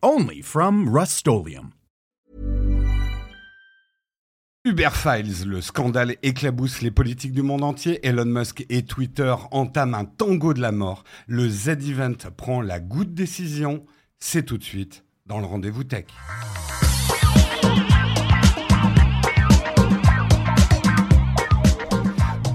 Only from Rust Uber Files, le scandale éclabousse les politiques du monde entier. Elon Musk et Twitter entament un tango de la mort. Le Z-Event prend la goutte décision. C'est tout de suite dans le rendez-vous tech.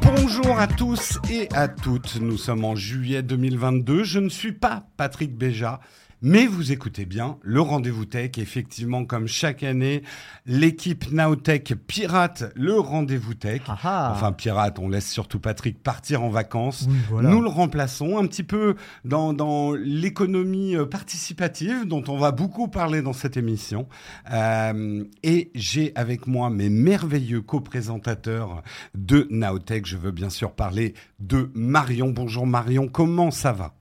Bonjour à tous et à toutes. Nous sommes en juillet 2022. Je ne suis pas Patrick Béja. Mais vous écoutez bien, le rendez-vous tech, effectivement, comme chaque année, l'équipe Nowtech pirate le rendez-vous tech. Ah ah. Enfin, pirate, on laisse surtout Patrick partir en vacances. Nous le remplaçons un petit peu dans, dans l'économie euh, participative dont on va beaucoup parler dans cette émission. Euh, et j'ai avec moi mes merveilleux co-présentateurs de Nowtech. Je veux bien sûr parler de Marion. Bonjour Marion, comment ça va?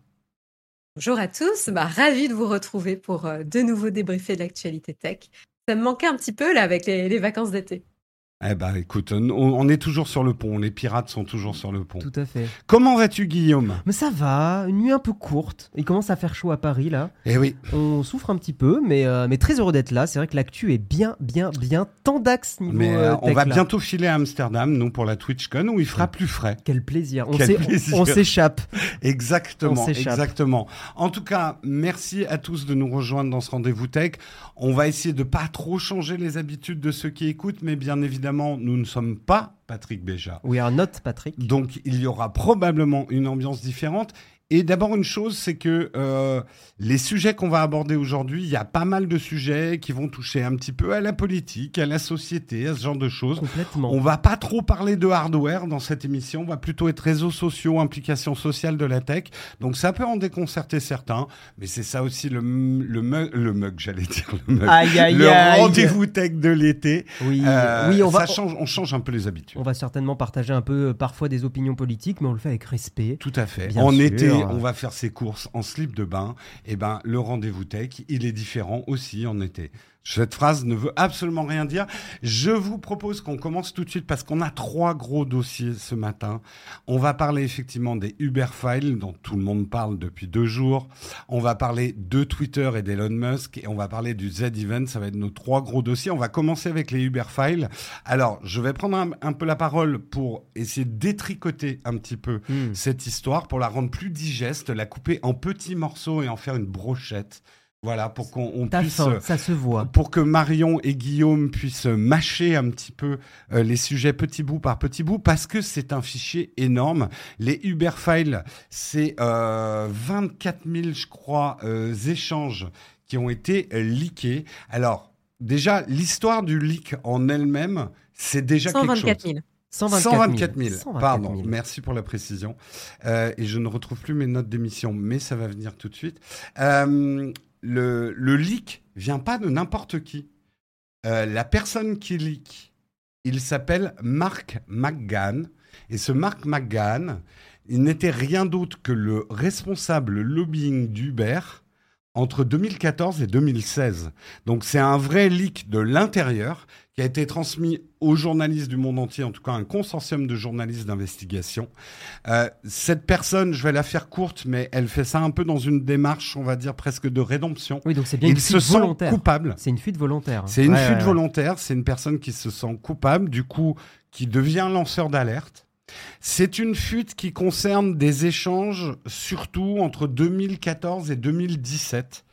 Bonjour à tous, bah, ravi de vous retrouver pour euh, de nouveau débriefer de l'actualité tech. Ça me manquait un petit peu là avec les vacances d'été. Eh ben, écoute, on, est toujours sur le pont. Les pirates sont toujours sur le pont. Tout à fait. Comment vas-tu, Guillaume? Mais ça va. Une nuit un peu courte. Il commence à faire chaud à Paris là. Eh oui. On souffre un petit peu, mais euh, mais très heureux d'être là. C'est vrai que l'actu est bien, bien, bien tendax niveau. Mais euh, euh, on va bientôt filer à Amsterdam, nous pour la TwitchCon, où il fera plus frais. Quel plaisir. On s'échappe. Exactement. Exactement. En tout cas, merci à tous de nous rejoindre dans ce rendez-vous tech. On va essayer de pas trop changer les habitudes de ceux qui écoutent, mais bien évidemment, nous ne sommes pas Patrick Béja. Oui, un autre Patrick. Donc, il y aura probablement une ambiance différente. Et d'abord, une chose, c'est que euh, les sujets qu'on va aborder aujourd'hui, il y a pas mal de sujets qui vont toucher un petit peu à la politique, à la société, à ce genre de choses. Complètement. On va pas trop parler de hardware dans cette émission, on va plutôt être réseaux sociaux, implications sociales de la tech. Donc ça peut en déconcerter certains, mais c'est ça aussi le, le mug, le mug j'allais dire le mug. Aïe, aïe, le rendez-vous tech de l'été. Oui, euh, oui on va, change, on change un peu les habitudes. On va certainement partager un peu euh, parfois des opinions politiques, mais on le fait avec respect. Tout à fait. en été, on va faire ses courses en slip de bain. Et eh ben, le rendez-vous tech, il est différent aussi en été. Cette phrase ne veut absolument rien dire. Je vous propose qu'on commence tout de suite parce qu'on a trois gros dossiers ce matin. On va parler effectivement des Uber Files dont tout le monde parle depuis deux jours. On va parler de Twitter et d'Elon Musk et on va parler du Z-Event. Ça va être nos trois gros dossiers. On va commencer avec les Uber Files. Alors, je vais prendre un, peu la parole pour essayer de détricoter un petit peu hmm. cette histoire, pour la rendre plus digeste, la couper en petits morceaux et en faire une brochette. Voilà, pour qu'on puisse. ça se voit. Pour que Marion et Guillaume puissent mâcher un petit peu euh, les sujets petit bout par petit bout, parce que c'est un fichier énorme. Les Uber Files, c'est euh, 24 000, je crois, euh, échanges qui ont été euh, leakés. Alors, déjà, l'histoire du leak en elle-même, c'est déjà quelque chose. 000. 124 000. Pardon, merci pour la précision. et je ne retrouve plus mes notes d'émission, mais ça va venir tout de suite. Euh, le, le leak vient pas de n'importe qui. Euh, la personne qui leak, il s'appelle Mark McGann. Et ce Mark McGann, il n'était rien d'autre que le responsable lobbying d'Uber entre 2014 et 2016. Donc c'est un vrai leak de l'intérieur qui a été transmis aux journalistes du monde entier, en tout cas un consortium de journalistes d'investigation. Euh, cette personne, je vais la faire courte, mais elle fait ça un peu dans une démarche, on va dire presque de rédemption. Oui, donc c'est bien une fuite se volontaire. coupable. C'est une fuite volontaire. C'est une fuite volontaire. C'est une personne qui se sent coupable, du coup, qui devient lanceur d'alerte. C'est une fuite qui concerne des échanges surtout entre 2014 et 2017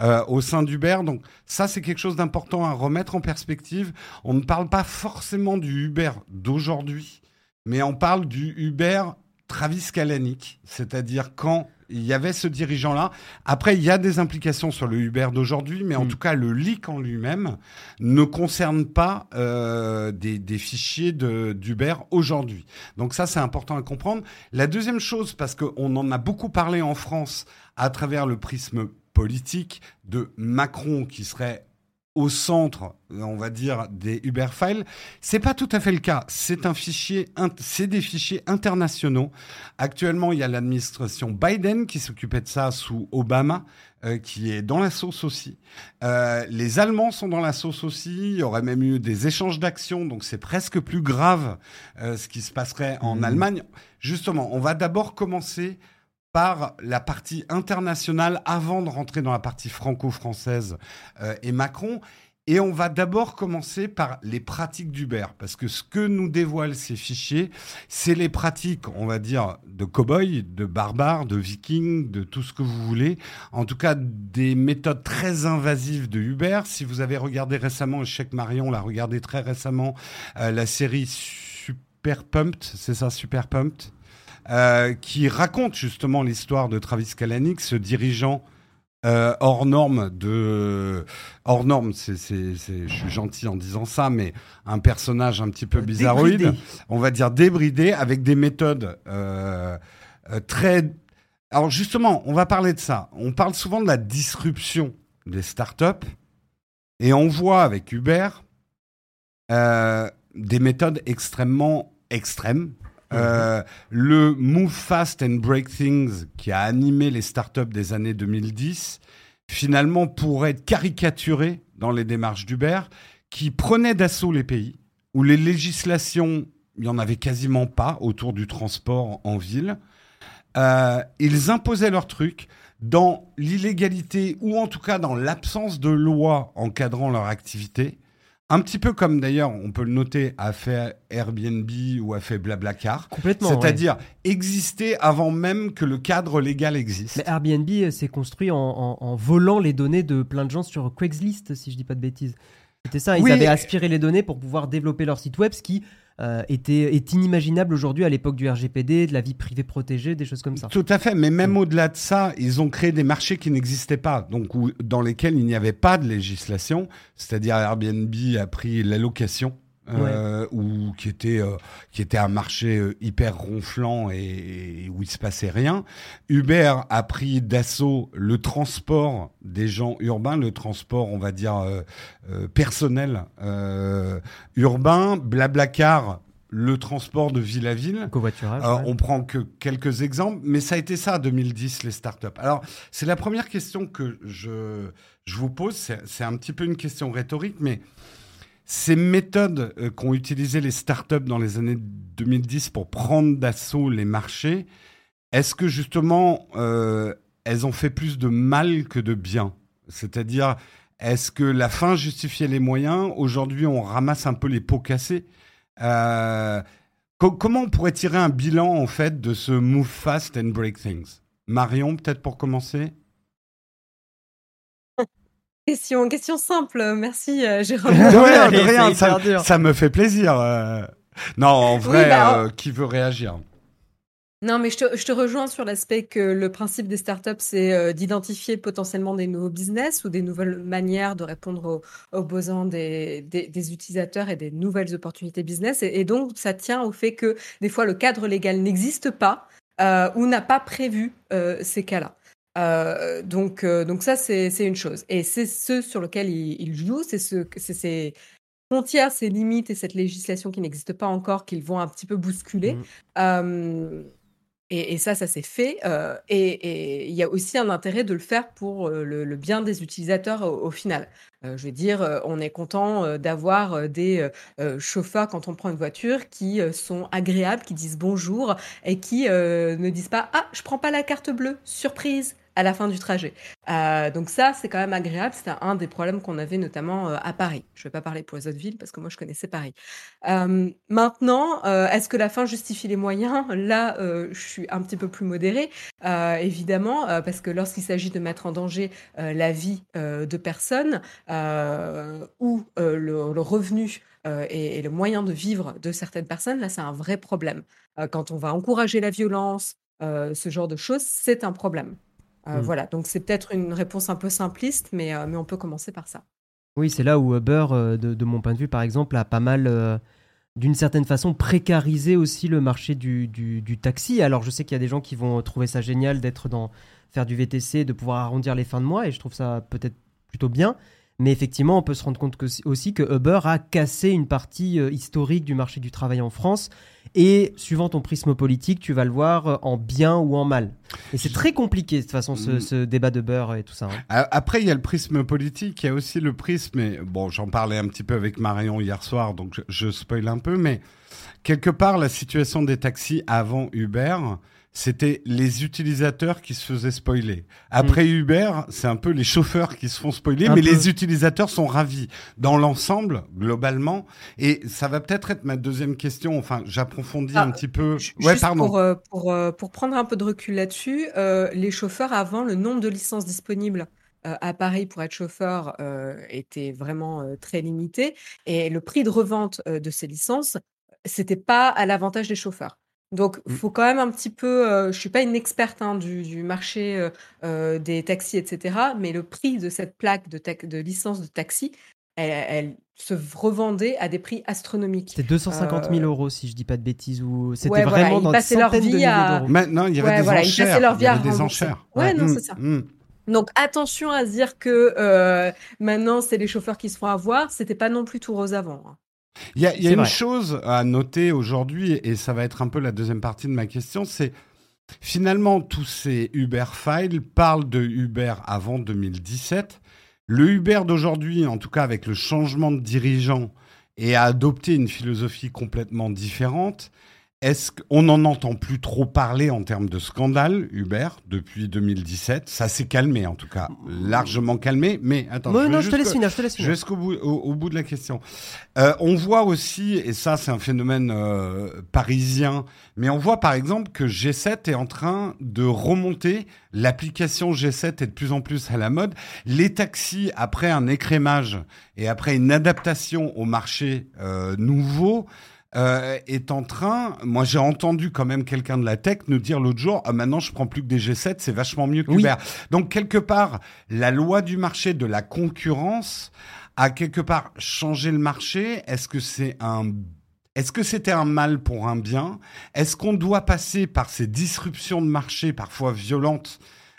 euh, au sein d'Uber. Donc ça, c'est quelque chose d'important à remettre en perspective. On ne parle pas forcément du Uber d'aujourd'hui, mais on parle du Uber Travis Kalanick, c'est-à-dire quand il y avait ce dirigeant-là. Après, il y a des implications sur le Uber d'aujourd'hui, mais en mm. tout cas, le leak en lui-même ne concerne pas euh, des, des, fichiers d'Uber aujourd'hui. Donc ça, c'est important à comprendre. La deuxième chose, parce qu'on en a beaucoup parlé en France à travers le prisme politique de Macron qui serait au centre, on va dire, des Uber Files. C'est pas tout à fait le cas. C'est un fichier, c'est des fichiers internationaux. Actuellement, il y a l'administration Biden qui s'occupait de ça sous Obama. Euh, qui est dans la sauce aussi. Euh, les Allemands sont dans la sauce aussi. Il y aurait même eu des échanges d'actions, donc c'est presque plus grave euh, ce qui se passerait en mmh. Allemagne. Justement, on va d'abord commencer par la partie internationale avant de rentrer dans la partie franco-française et Macron. Et on va d'abord commencer par les pratiques d'Uber, parce que ce que nous dévoilent ces fichiers, c'est les pratiques, on va dire, de cow-boy, de barbares, de vikings, de tout ce que vous voulez. En tout cas, des méthodes très invasives de Uber. Si vous avez regardé récemment, Cheikh Marion l'a regardé très récemment, euh, la série Super Pumped, c'est ça, Super Pumped, euh, qui raconte justement l'histoire de Travis Kalanick, ce dirigeant euh, hors norme de hors norme c'est je suis gentil en disant ça mais un personnage un petit peu bizarroïde on va dire débridé avec des méthodes euh, euh, très alors justement on va parler de ça. On parle souvent de la disruption des startups et on voit avec Uber des méthodes extrêmement extrêmes euh, le Move Fast and Break Things qui a animé les startups des années 2010, finalement pourrait être caricaturé dans les démarches d'Uber, qui prenait d'assaut les pays où les législations, il n'y en avait quasiment pas autour du transport en ville. Euh, ils imposaient leurs trucs dans l'illégalité ou en tout cas dans l'absence de loi encadrant leur activité. Un petit peu comme d'ailleurs, on peut le noter, a fait Airbnb ou a fait Blablacar. Complètement. C'est-à-dire exister avant même que le cadre légal existe. Mais Airbnb euh, s'est construit en, volant les données de plein de gens sur Craigslist, si je dis pas de bêtises. C'était ça, ils avaient aspiré les données pour pouvoir développer leur site web, ce qui euh, était, est inimaginable aujourd'hui à l'époque du RGPD, de la vie privée protégée, des choses comme ça. Tout à fait, mais même au-delà de ça, ils ont créé des marchés qui n'existaient pas, donc dans lesquels il n'y avait pas de législation, c'est-à-dire Airbnb a pris l'allocation euh, ou qui était euh, qui était un marché euh, hyper ronflant et, où il se passait rien. Uber a pris d'assaut le transport des gens urbains, le transport, on va dire personnel urbain. Blablacar le transport de ville à ville. Covoiturage. On prend que quelques exemples, mais ça a été ça 2010 les startups. Alors c'est la première question que je je vous pose. C'est un petit peu une question rhétorique, mais ces méthodes euh, qu'ont utilisées les startups dans les années 2010 pour prendre d'assaut les marchés, est-ce que justement euh, elles ont fait plus de mal que de bien? C'est-à-dire, est-ce que la fin justifiait les moyens? Aujourd'hui, on ramasse un peu les pots cassés. Euh, comment on pourrait tirer un bilan en fait de ce move fast and break things? Marion, peut-être pour commencer? Question, question simple, merci euh, Jérôme. rien, ça, me fait plaisir. Euh. Non, en vrai, bah, euh, qui veut réagir? Non, mais je te, rejoins sur l'aspect que le principe des startups, c'est d'identifier potentiellement des nouveaux business ou des nouvelles manières de répondre aux, besoins des, utilisateurs et des nouvelles opportunités business. Et, donc, ça tient au fait que des fois, le cadre légal n'existe pas ou n'a pas prévu ces cas-là. Euh, donc, euh, donc ça, c'est une chose. Et c'est ce sur lequel il, joue, c'est ce, ces frontières, ces limites et cette législation qui n'existe pas encore qu'ils vont un petit peu bousculer. Mmh. Euh, et, ça, ça s'est fait. et il y a aussi un intérêt de le faire pour le, bien des utilisateurs au, final. je veux dire, on est content d'avoir des chauffeurs quand on prend une voiture qui sont agréables, qui disent bonjour et qui ne disent pas Ah, je prends pas la carte bleue, surprise à la fin du trajet. Euh, donc ça, c'est quand même agréable. C'était un des problèmes qu'on avait notamment euh, à Paris. Je ne vais pas parler pour les autres villes parce que moi, je connaissais Paris. Euh, maintenant, est-ce que la fin justifie les moyens? Là, je suis un petit peu plus modérée, évidemment, parce que lorsqu'il s'agit de mettre en danger la vie de personnes ou le, revenu et, et, le moyen de vivre de certaines personnes, là, c'est un vrai problème. quand on va encourager la violence, ce genre de choses, c'est un problème. Euh, mmh. Voilà, donc c'est peut-être une réponse un peu simpliste, mais, euh, mais on peut commencer par ça. Oui, c'est là où Uber, euh, de, mon point de vue, par exemple, a pas mal, d'une certaine façon, précarisé aussi le marché du, du, taxi. Alors, je sais qu'il y a des gens qui vont trouver ça génial d'être dans faire du VTC, de pouvoir arrondir les fins de mois, et je trouve ça peut-être plutôt bien. Mais effectivement, on peut se rendre compte aussi que Uber a cassé une partie historique du marché du travail en France. Et suivant ton prisme politique, tu vas le voir euh, en bien ou en mal. Et c'est très compliqué de toute façon ce, mm. débat de beurre et tout ça. Hein. Après, il y a le prisme politique, il y a aussi le prisme. Et bon, j'en parlais un petit peu avec Marion hier soir, donc je, je spoil un peu, mais quelque part, la situation des taxis avant Uber, c'était les utilisateurs qui se faisaient spoiler. Après mm. Uber, c'est un peu les chauffeurs qui se font spoiler, mais les utilisateurs sont ravis dans l'ensemble, globalement. Et ça va peut-être être ma deuxième question. Enfin, j'approfondis ah, un petit peu. Ouais, pardon. Pour, euh, pour, euh, pour, prendre un peu de recul là-dessus, euh, les chauffeurs avant, le nombre de licences disponibles à Paris pour être chauffeur était vraiment très limité et le prix de revente de ces licences, c'était pas à l'avantage des chauffeurs. Donc, il mmh. faut quand même un petit peu. Euh, je suis pas une experte hein, du, marché euh, euh, des taxis, etc. Mais le prix de cette plaque de, de licence de taxi, elle, se revendait à des prix astronomiques. C'était 250 000 euros, si je dis pas de bêtises, ou c'était vraiment dans des centaines leur vie de à... Maintenant, il y avait des enchères. Leur vie il y avait des enchères. Ouais, non, c'est ça. Mmh. Donc attention à se dire que maintenant c'est les chauffeurs qui se font avoir. C'était pas non plus tout rose avant. Hein. Il y a, y a une chose à noter aujourd'hui, et ça va être un peu la deuxième partie de ma question, c'est finalement tous ces Uber Files parlent de Uber avant 2017. Le Uber d'aujourd'hui, en tout cas avec le changement de dirigeant, et a adopté une philosophie complètement différente. Est-ce qu'on n'en entend plus trop parler en termes de scandale, Uber, depuis 2017 Ça s'est calmé, en tout cas, largement calmé. Mais attends, je, non, je te laisse finir. Je te laisse finir. Jusqu'au bout, au, bout de la question. Euh, on voit aussi, et ça, c'est un phénomène euh, parisien, mais on voit par exemple que G7 est en train de remonter. L'application G7 est de plus en plus à la mode. Les taxis, après un écrémage et après une adaptation au marché euh, nouveau, euh, est en train. Moi, j'ai entendu quand même quelqu'un de la tech nous dire l'autre jour ah, maintenant, je prends plus que des G7, c'est vachement mieux que Uber. Donc, quelque part, la loi du marché de la concurrence a quelque part changé le marché. Est-ce que c'est un est-ce que c'était un mal pour un bien? Est-ce qu'on doit passer par ces disruptions de marché parfois violentes?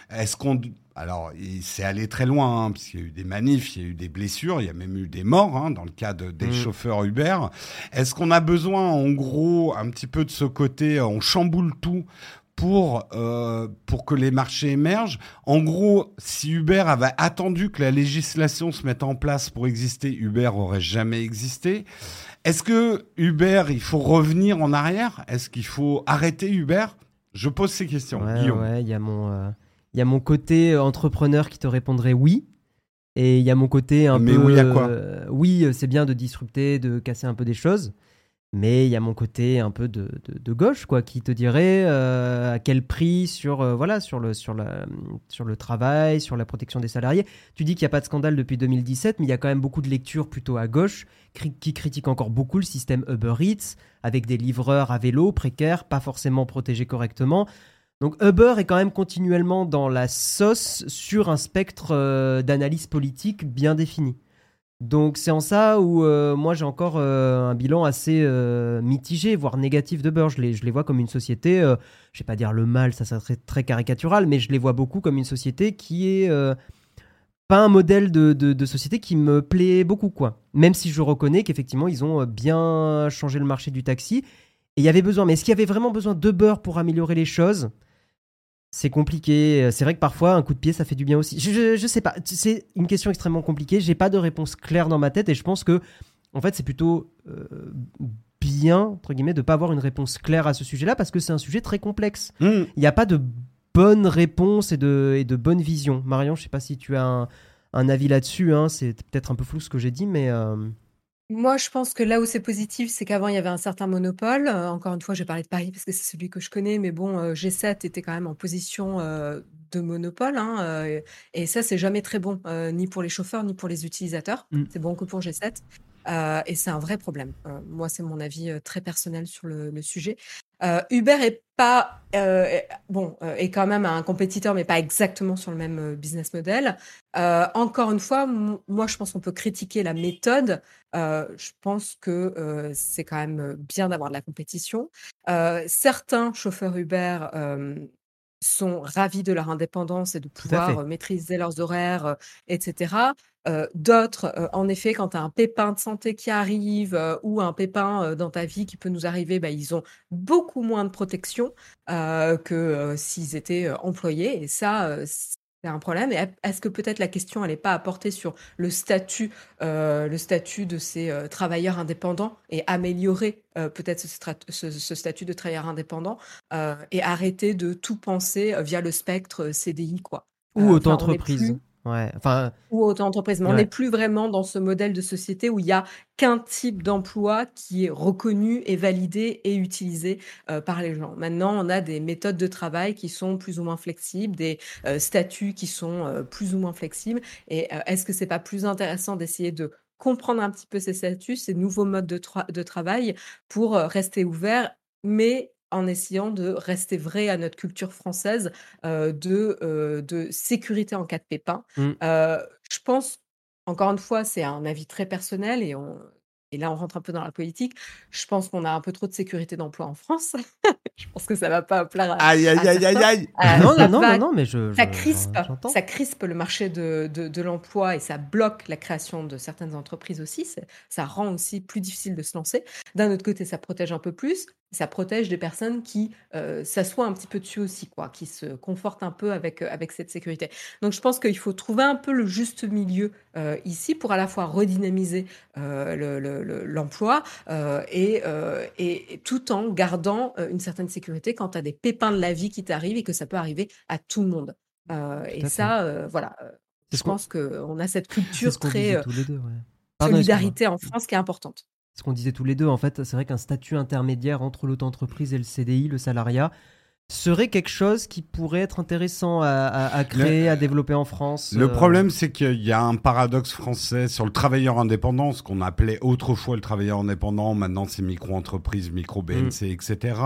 Est-ce qu'on alors, c'est allé très loin, hein, parce qu'il y a eu des manifs, il y a eu des blessures, il y a même eu des morts hein, dans le cas des mm. chauffeurs Uber. Est-ce qu'on a besoin, en gros, un petit peu de ce côté, on chamboule tout pour, euh, pour que les marchés émergent? En gros, si Uber avait attendu que la législation se mette en place pour exister, Uber aurait jamais existé. Est-ce que Uber, il faut revenir en arrière? Est-ce qu'il faut arrêter Uber? Je pose ces questions. Ouais, il y a mon... Euh, il y a mon côté euh, entrepreneur qui te répondrait oui. Et il y a mon côté un mais peu. oui, à quoi euh, Oui, euh, c'est bien de disrupter, de casser un peu des choses. Mais il y a mon côté un peu de, de, gauche, quoi, qui te dirait à quel prix sur, voilà, sur, le, sur, la, sur le travail, sur la protection des salariés. Tu dis qu'il n'y a pas de scandale depuis 2017, mais il y a quand même beaucoup de lectures plutôt à gauche qui critiquent encore beaucoup le système Uber Eats, avec des livreurs à vélo précaires, pas forcément protégés correctement. Donc Uber est quand même continuellement dans la sauce sur un spectre euh, d'analyse politique bien défini. Donc c'est en ça où euh, moi j'ai encore euh, un bilan assez mitigé, voire négatif de Je les, je les vois comme une société, je vais pas dire le mal, ça serait très, caricatural, mais je les vois beaucoup comme une société qui est pas un modèle de, de, société qui me plaît beaucoup. quoi. Même si je reconnais qu'effectivement ils ont bien changé le marché du taxi. Et il y avait besoin, mais est-ce qu'il y avait vraiment besoin d'Uber pour améliorer les choses? C'est compliqué. C'est vrai que parfois, un coup de pied, ça fait du bien aussi. Je, je, sais pas. C'est une question extrêmement compliquée. J'ai pas de réponse claire dans ma tête et je pense que, en fait, c'est plutôt euh, bien, entre guillemets, de pas avoir une réponse claire à ce sujet-là parce que c'est un sujet très complexe. Mmh. Il n'y a pas de bonne réponse et de, et de bonne vision. Marion, je sais pas si tu as un, un avis là-dessus. Hein. C'est peut-être un peu flou ce que j'ai dit, mais. Euh, moi, je pense que là où c'est positif, c'est qu'avant, il y avait un certain monopole. Euh, encore une fois, je vais parler de Paris parce que c'est celui que je connais, mais bon, euh, G7 était quand même en position euh, de monopole, hein, et ça, c'est jamais très bon, ni pour les chauffeurs, ni pour les utilisateurs. Mmh. C'est bon que pour G7. et c'est un vrai problème. moi, c'est mon avis très personnel sur le sujet. Euh, Uber est pas euh, bon est quand même un compétiteur, mais pas exactement sur le même business model. encore une fois, moi je pense qu'on peut critiquer la méthode. je pense que c'est quand même bien d'avoir de la compétition. certains chauffeurs Uber sont ravis de leur indépendance et de pouvoir maîtriser leurs horaires, etc. d'autres, en effet, quand tu as un pépin de santé qui arrive ou un pépin dans ta vie qui peut nous arriver, bah, ils ont beaucoup moins de protection que s'ils étaient employés. Et ça, c'est un problème. Est-ce que peut-être la question, n'est pas à porter sur le statut, euh, le statut de ces euh, travailleurs indépendants et améliorer euh, peut-être ce, statut de travailleur indépendant et arrêter de tout penser via le spectre CDI, quoi. Ou auto-entreprise. Ouais, enfin, ou auto-entreprise. Mais on n'est plus vraiment dans ce modèle de société où il y a qu'un type d'emploi qui est reconnu et validé et utilisé euh, par les gens. Maintenant, on a des méthodes de travail qui sont plus ou moins flexibles, des euh, statuts qui sont euh, plus ou moins flexibles. Et est-ce que c'est pas plus intéressant d'essayer de comprendre un petit peu ces statuts, ces nouveaux modes de, de travail pour rester ouvert, mais en essayant de rester vrai à notre culture française de, de sécurité en cas de pépin. Je pense, encore une fois, c'est un avis très personnel et on, et là, on rentre un peu dans la politique. Je pense qu'on a un peu trop de sécurité d'emploi en France. je pense que ça va pas plaire à. Aïe, aïe, aïe, aïe, aïe. non, non, non, non, mais je. Ça crispe, ça crispe le marché de, de, de l'emploi et ça bloque la création de certaines entreprises aussi. Ça rend aussi plus difficile de se lancer. D'un autre côté, ça protège un peu plus ça protège des personnes qui euh, s'assoient un petit peu dessus aussi, quoi, qui se confortent un peu avec, euh, avec cette sécurité. Donc je pense qu'il faut trouver un peu le juste milieu euh, ici pour à la fois redynamiser l'emploi et, et, tout en gardant une certaine sécurité quand tu as des pépins de la vie qui t'arrivent et que ça peut arriver à tout le monde. et ça, voilà, je pense qu'on a cette culture très solidarité en France qui est importante ce qu'on disait tous les deux, en fait, c'est vrai qu'un statut intermédiaire entre l'auto-entreprise et le CDI, le salariat, serait quelque chose qui pourrait être intéressant à, créer, à développer en France Le euh, problème, c'est qu'il y a un paradoxe français sur le travailleur indépendant, ce qu'on appelait autrefois le travailleur indépendant, maintenant c'est micro-entreprise, micro-BNC, mm. etc.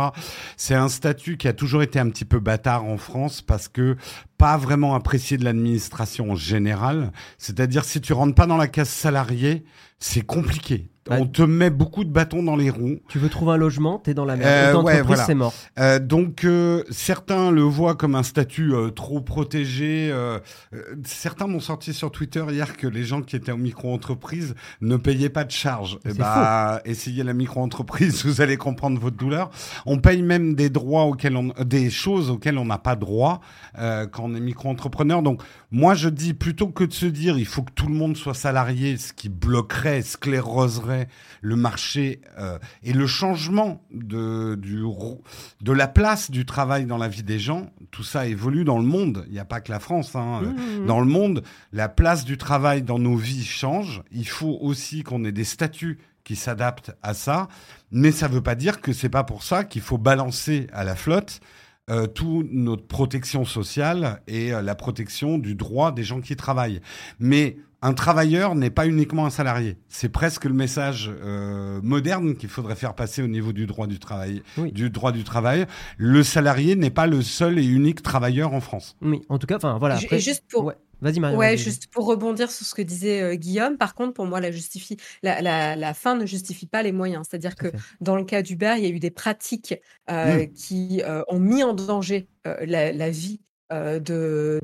C'est un statut qui a toujours été un petit peu bâtard en France parce que pas vraiment apprécié de l'administration en général. C'est-à-dire, si tu rentres pas dans la case salariée, c'est compliqué. Bah, on te met beaucoup de bâtons dans les roues. Tu veux trouver un logement, t'es dans la merde. Euh, c'est mort. Euh, donc euh, certains le voient comme un statut trop protégé. certains m'ont sorti sur Twitter hier que les gens qui étaient en micro-entreprise ne payaient pas de charges. Eh bah, essayez la micro-entreprise, vous allez comprendre votre douleur. On paye même des droits auxquels on, des choses auxquelles on n'a pas droit quand on est micro-entrepreneur. Donc moi je dis plutôt que de se dire il faut que tout le monde soit salarié, ce qui bloquerait, scléroserait le marché euh, et le changement de, du, de la place du travail dans la vie des gens, tout ça évolue dans le monde. Il n'y a pas que la France. Hein. Mmh, mmh, mmh. Dans le monde, la place du travail dans nos vies change. Il faut aussi qu'on ait des statuts qui s'adaptent à ça. Mais ça ne veut pas dire que c'est pas pour ça qu'il faut balancer à la flotte euh, toute notre protection sociale et euh, la protection du droit des gens qui travaillent. Mais un travailleur n'est pas uniquement un salarié. C'est presque le message euh, moderne qu'il faudrait faire passer au niveau du droit du travail. Du droit du travail, le salarié n'est pas le seul et unique travailleur en France. Oui, en tout cas, enfin voilà. Après... juste pour. Vas-y, Marie. Ouais, juste pour rebondir sur ce que disait euh, Guillaume, par contre, pour moi, la, justifie, la, fin ne justifie pas les moyens. C'est-à-dire que dans le cas d'Uber, il y a eu des pratiques euh, mmh. qui ont mis en danger la, vie de,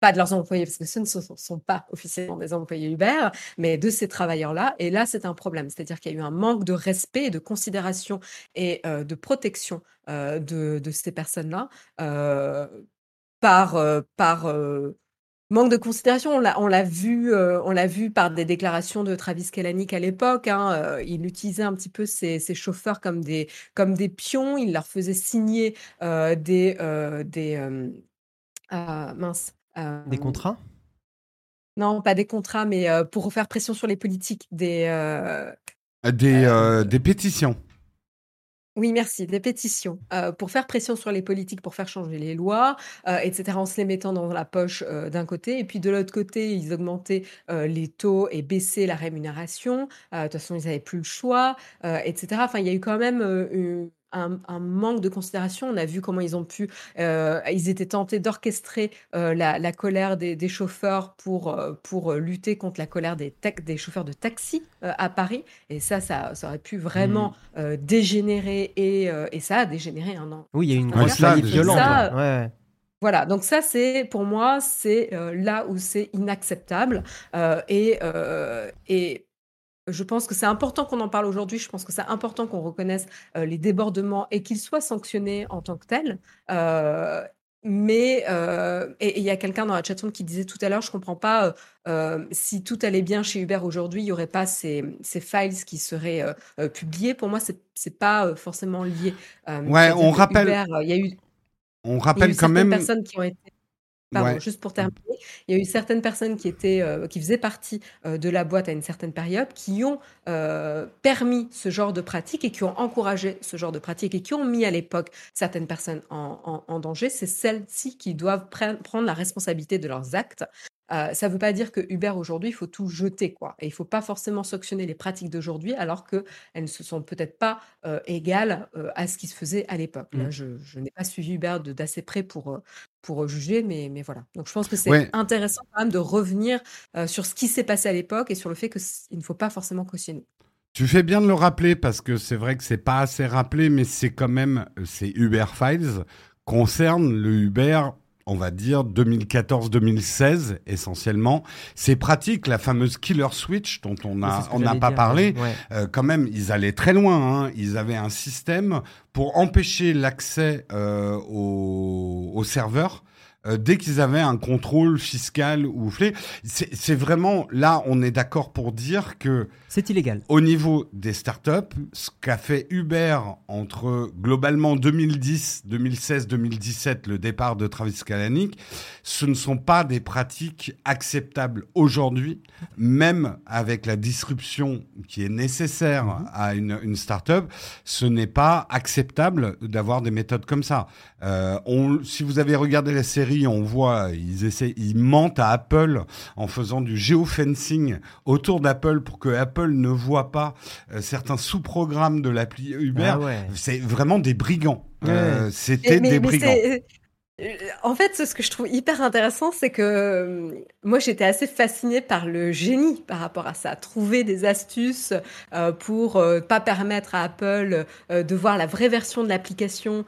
pas de leurs employés, parce que ce ne sont, pas officiellement des employés Uber, mais de ces travailleurs-là. Et là, c'est un problème. C'est-à-dire qu'il y a eu un manque de respect, de considération et euh, de protection euh, de, ces personnes-là euh, par, par manque de considération. On l'a vu, on l'a vu par des déclarations de Travis Kalanick à l'époque. Hein, il utilisait un petit peu ses, chauffeurs comme des, comme des pions. Il leur faisait signer des, des mince, des contrats? Non, pas des contrats, mais pour faire pression sur les politiques, des. des, des pétitions. Oui, merci. Des pétitions pour faire pression sur les politiques, pour faire changer les lois, etc., en se les mettant dans la poche d'un côté. Et puis de l'autre côté, ils augmentaient les taux et baissaient la rémunération. de toute façon, ils n'avaient plus le choix, etc. Enfin, il y a eu quand même un, manque de considération. On a vu comment ils ont pu, euh, ils étaient tentés d'orchestrer euh, la, colère des, chauffeurs pour, euh, pour lutter contre la colère des, des chauffeurs de taxi à Paris. Et ça, ça, aurait pu vraiment mmh. dégénérer et, et, ça a dégénéré un an. Oui, il y a eu une grosse violente. Voilà, donc ça, c'est pour moi, c'est euh, là où c'est inacceptable. Euh, et, euh, et je pense que c'est important qu'on en parle aujourd'hui. Je pense que c'est important qu'on reconnaisse les débordements et qu'ils soient sanctionnés en tant que tels. mais et il y a quelqu'un dans la chatroom qui disait tout à l'heure, je comprends pas si tout allait bien chez Uber aujourd'hui, il y aurait pas ces, ces files qui seraient publiés. Pour moi, c'est c'est pas forcément lié. ouais, on rappelle. Il y a eu on rappelle quand même. personnes qui ont été. Pardon, juste pour terminer, il y a eu certaines personnes qui étaient, euh, qui faisaient partie euh, de la boîte à une certaine période, qui ont euh, permis ce genre de pratique et qui ont encouragé ce genre de pratique et qui ont mis à l'époque certaines personnes en, en danger. C'est celles-ci qui doivent prendre la responsabilité de leurs actes. Euh, ça ne veut pas dire que Uber aujourd'hui, il faut tout jeter, quoi. Et il ne faut pas forcément sanctionner les pratiques d'aujourd'hui, alors qu'elles ne se sont peut-être pas euh, égales euh, à ce qui se faisait à l'époque. Mmh. je, n'ai pas suivi Uber d'assez près pour, pour juger, mais, mais voilà. Donc je pense que c'est intéressant quand même de revenir sur ce qui s'est passé à l'époque et sur le fait qu'il ne faut pas forcément cautionner. Tu fais bien de le rappeler parce que c'est vrai que c'est pas assez rappelé, mais c'est quand même ces Uber Files concernent le Uber on va dire 2014-2016 essentiellement. C'est pratique, la fameuse killer switch dont on a on n'a pas parlé. Euh, quand même, ils allaient très loin. Hein. Ils avaient un système pour empêcher l'accès euh, aux, aux serveurs euh, dès qu'ils avaient un contrôle fiscal ou flé. C'est vraiment là, on est d'accord pour dire que c'est illégal. Au niveau des startups, ce qu'a fait Uber entre globalement 2010, 2016, 2017, le départ de Travis Kalanick, ce ne sont pas des pratiques acceptables aujourd'hui, même avec la disruption qui est nécessaire mhm. à une, une startup. Ce n'est pas acceptable d'avoir des méthodes comme ça. Euh, on, si vous avez regardé la série, on voit ils essaient, ils mentent à Apple en faisant du géofencing autour d'Apple pour que Apple ne voit pas euh, certains sous-programmes de l'appli Uber. Ah C'est vraiment des brigands. Euh, c'était des brigands. En fait, ce que je trouve hyper intéressant, c'est que euh, moi, j'étais assez fascinée par le génie par rapport à ça. Trouver des astuces euh, pour euh, pas permettre à Apple de voir la vraie version de l'application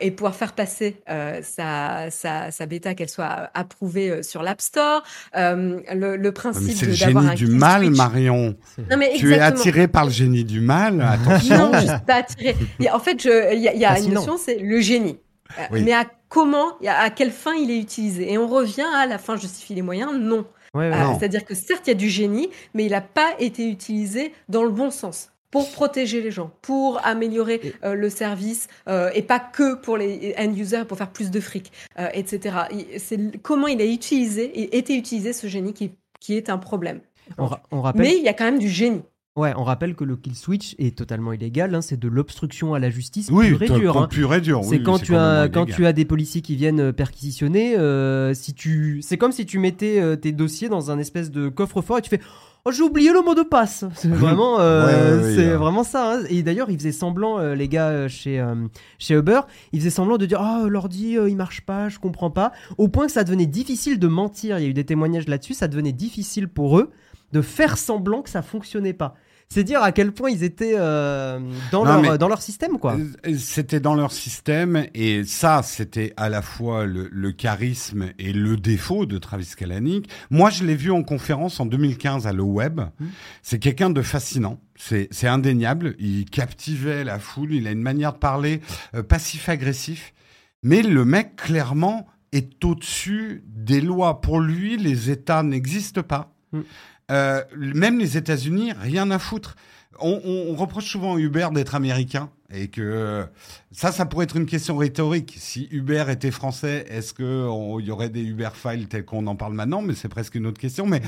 et pouvoir faire passer sa, sa, sa, bêta, qu'elle soit approuvée sur l'App Store. le, principe C'est le génie du mal, Marion. tu es attiré par le génie du mal. Attention. Non, je suis pas attirée. En fait, il y, a une notion, c'est le génie. Mais à comment, à quelle fin il est utilisé. Et on revient à la fin justifie les moyens, non. Euh, c'est-à-dire que certes, il y a du génie, mais il n'a pas été utilisé dans le bon sens pour protéger les gens, pour améliorer euh, le service euh, et pas que pour les end users pour faire plus de fric, etc. C'est comment il a utilisé et été utilisé ce génie qui, qui est un problème. On, rappelle... Mais il y a quand même du génie. Ouais, on rappelle que le kill switch est totalement illégal. Hein, c'est de l'obstruction à la justice oui, pure et dure. Hein. Pure et dure. C'est quand tu as quand tu as des policiers qui viennent euh, perquisitionner. Euh, si tu, c'est comme si tu mettais euh, tes dossiers dans un espèce de coffre-fort et tu fais. Oh, j'ai oublié le mot de passe. C'est vraiment, c'est vraiment ça. Hein. Et d'ailleurs, ils faisaient semblant, les gars chez chez Uber, ils faisaient semblant de dire, ah, oh, l'ordi, il marche pas, je comprends pas. Au point que ça devenait difficile de mentir. Il y a eu des témoignages là-dessus. Ça devenait difficile pour eux de faire semblant que ça fonctionnait pas c'est dire à quel point ils étaient euh, dans, leur, dans leur système, quoi. Euh, c'était dans leur système, et ça, c'était à la fois le, charisme et le défaut de Travis Kalanick. Moi, je l'ai vu en conférence en 2015 à Le Web. Mmh. C'est quelqu'un de fascinant. C'est indéniable. Il captivait la foule. Il a une manière de parler euh, passif-agressif. Mais le mec, clairement, est au-dessus des lois. Pour lui, les États n'existent pas. Mmh. Euh, même les États-Unis, rien à foutre. On, reproche souvent à Uber d'être américain et que ça, ça pourrait être une question rhétorique. Si Uber était français, est-ce qu'il y aurait des Uber files tels qu'on en parle maintenant? Mais c'est presque une autre question. Mais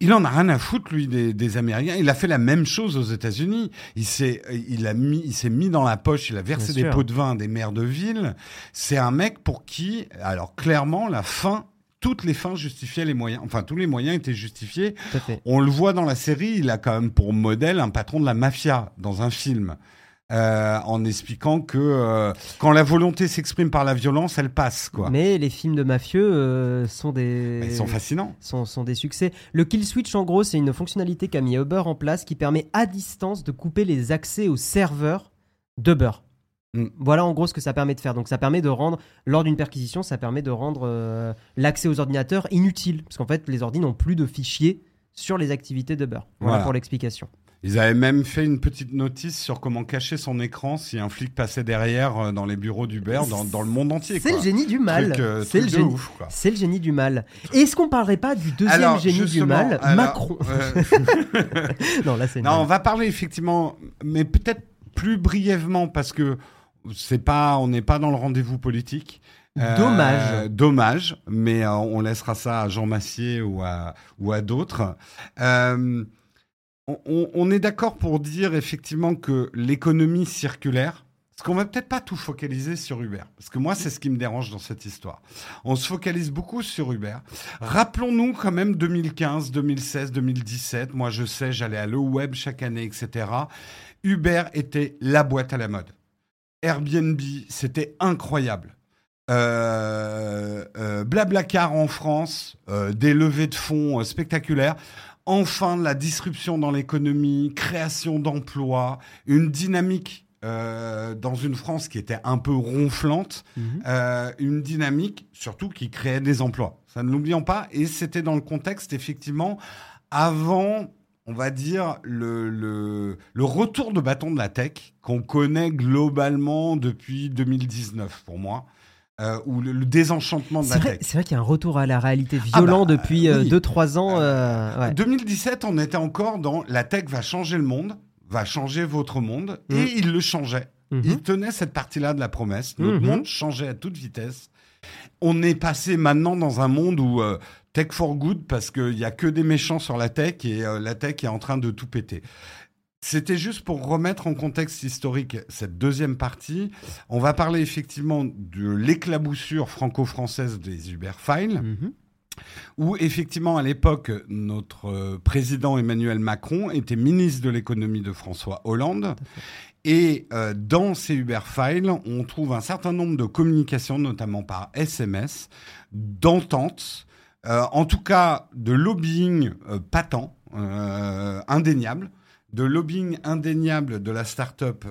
il en a rien à foutre lui des, Américains. Il a fait la même chose aux États-Unis. Il s'est, il a mis, il s'est mis dans la poche. Il a versé des pots de vin des maires de ville. C'est un mec pour qui, alors clairement, la fin toutes les fins justifiaient les moyens. Enfin, tous les moyens étaient justifiés. On le voit dans la série, il a quand même pour modèle un patron de la mafia dans un film. Euh, en expliquant que euh, quand la volonté s'exprime par la violence, elle passe. Quoi. Mais les films de mafieux euh, sont des. Ils sont fascinants. Sont, sont, des succès. Le kill switch, en gros, c'est une fonctionnalité qu'a mis Uber en place qui permet à distance de couper les accès aux serveurs d'Uber. Mm. Voilà en gros ce que ça permet de faire. Donc ça permet de rendre, lors d'une perquisition, ça permet de rendre euh, l'accès aux ordinateurs inutile. Parce qu'en fait, les ordinateurs n'ont plus de fichiers sur les activités de Voilà, voilà. pour l'explication. Ils avaient même fait une petite notice sur comment cacher son écran si un flic passait derrière euh, dans les bureaux d'Uber dans, dans, le monde entier. C'est le génie du mal. Euh, c'est le, génie... le génie du mal. Est-ce qu'on parlerait pas du deuxième génie du mal, Macron Non, là c'est. Non, on va parler effectivement, mais peut-être plus brièvement parce que c'est pas, on n'est pas dans le rendez-vous politique. Dommage. Euh, dommage, mais euh, on laissera ça à Jean Massier ou à, ou à d'autres. Euh, on, on, est d'accord pour dire effectivement que l'économie circulaire, parce qu'on va peut-être pas tout focaliser sur Uber, parce que moi c'est ce qui me dérange dans cette histoire. On se focalise beaucoup sur Uber. Rappelons-nous quand même 2015, 2016, 2017. Moi je sais, j'allais à le web chaque année, etc. Uber était la boîte à la mode. Airbnb, c'était incroyable. Euh, euh, Blablacar en France, euh, des levées de fonds spectaculaires. Enfin, la disruption dans l'économie, création d'emplois, une dynamique dans une France qui était un peu ronflante, mhm. une dynamique surtout qui créait des emplois. Ça ne l'oublions pas. Et c'était dans le contexte, effectivement, avant on va dire, le, le, retour de bâton de la tech qu'on connaît globalement depuis 2019 pour moi. Euh, ou le, désenchantement de la tech. C'est vrai qu'il y a un retour à la réalité ah violent bah, depuis 2-3 euh, ans. Euh, 2017, on était encore dans la tech va changer le monde, va changer votre monde, mm. et il le changeait. Mm-hmm. Il tenait cette partie-là de la promesse. Notre mm-hmm. monde changeait à toute vitesse. On est passé maintenant dans un monde où euh, tech for good parce qu'il n'y a que des méchants sur la tech et euh, la tech est en train de tout péter. C'était juste pour remettre en contexte historique cette deuxième partie. On va parler effectivement de l'éclaboussure franco-française des Uber Files. Mhm. Où effectivement à l'époque notre euh, président Emmanuel Macron était ministre de l'économie de François Hollande et euh, dans ces Uber Files, on trouve un certain nombre de communications, notamment par SMS, d'ententes euh, en tout cas, de lobbying euh, patent, euh, indéniable, de lobbying indéniable de la start-up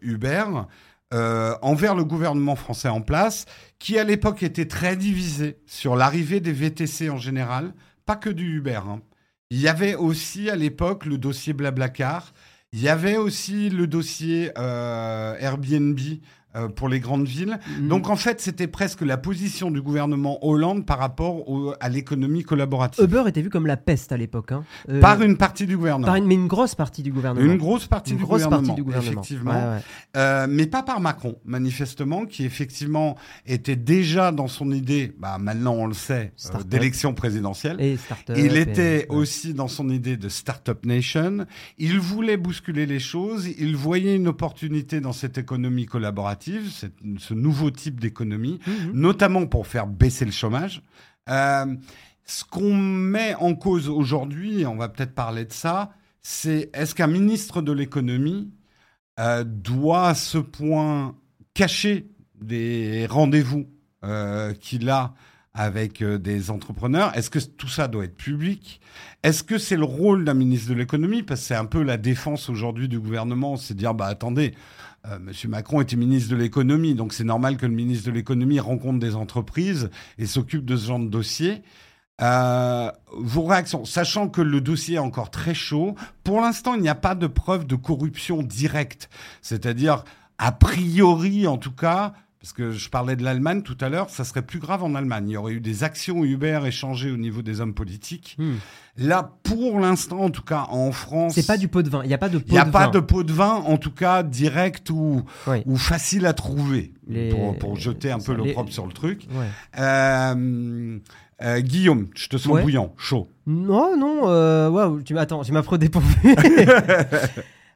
Uber envers le gouvernement français en place, qui à l'époque était très divisé sur l'arrivée des VTC en général, pas que du Uber. Hein. Il y avait aussi à l'époque le dossier Blablacar, il y avait aussi le dossier Airbnb euh, pour les grandes villes. Mm. Donc en fait, c'était presque la position du gouvernement Hollande par rapport à l'économie collaborative. Uber était vu comme la peste à l'époque. Hein. Euh, par une partie du gouvernement. mais une grosse partie du gouvernement. Une grosse partie, du, gouvernement, effectivement. Euh, mais pas par Macron, manifestement, qui effectivement était déjà dans son idée, bah, maintenant on le sait, d'élection présidentielle. Et Il était aussi dans son idée de Startup Nation. Il voulait bousculer les choses. Il voyait une opportunité dans cette économie collaborative ce nouveau type d'économie, mhm. notamment pour faire baisser le chômage. Euh, ce qu'on met en cause aujourd'hui, on va peut-être parler de ça, c'est est-ce qu'un ministre de l'économie euh, doit à ce point cacher des rendez-vous euh, qu'il a avec des entrepreneurs? Est-ce que tout ça doit être public? Est-ce que c'est le rôle d'un ministre de l'économie? Parce que c'est un peu la défense aujourd'hui du gouvernement, c'est dire, bah attendez, euh, Monsieur Macron était ministre de l'économie, donc c'est normal que le ministre de l'économie rencontre des entreprises et s'occupe de ce genre de dossier. Euh, vos réactions, sachant que le dossier est encore très chaud, pour l'instant, il n'y a pas de preuve de corruption directe. C'est-à-dire, a priori, en tout cas, parce que je parlais de l'Allemagne tout à l'heure, ça serait plus grave en Allemagne. Il y aurait eu des actions Uber échangées au niveau des hommes politiques. Hmm. Là, pour l'instant, en tout cas, en France. C'est pas du pot de vin. Il n'y a pas de pot de vin. Il n'y a pas de pot de vin, en tout cas, direct ou, ou facile à trouver. Pour, jeter un peu l'opprobre sur le truc. Euh, euh, Guillaume, je te sens bouillant, chaud. Non, non, euh, tu attends, j'ai ma pro dépourvu.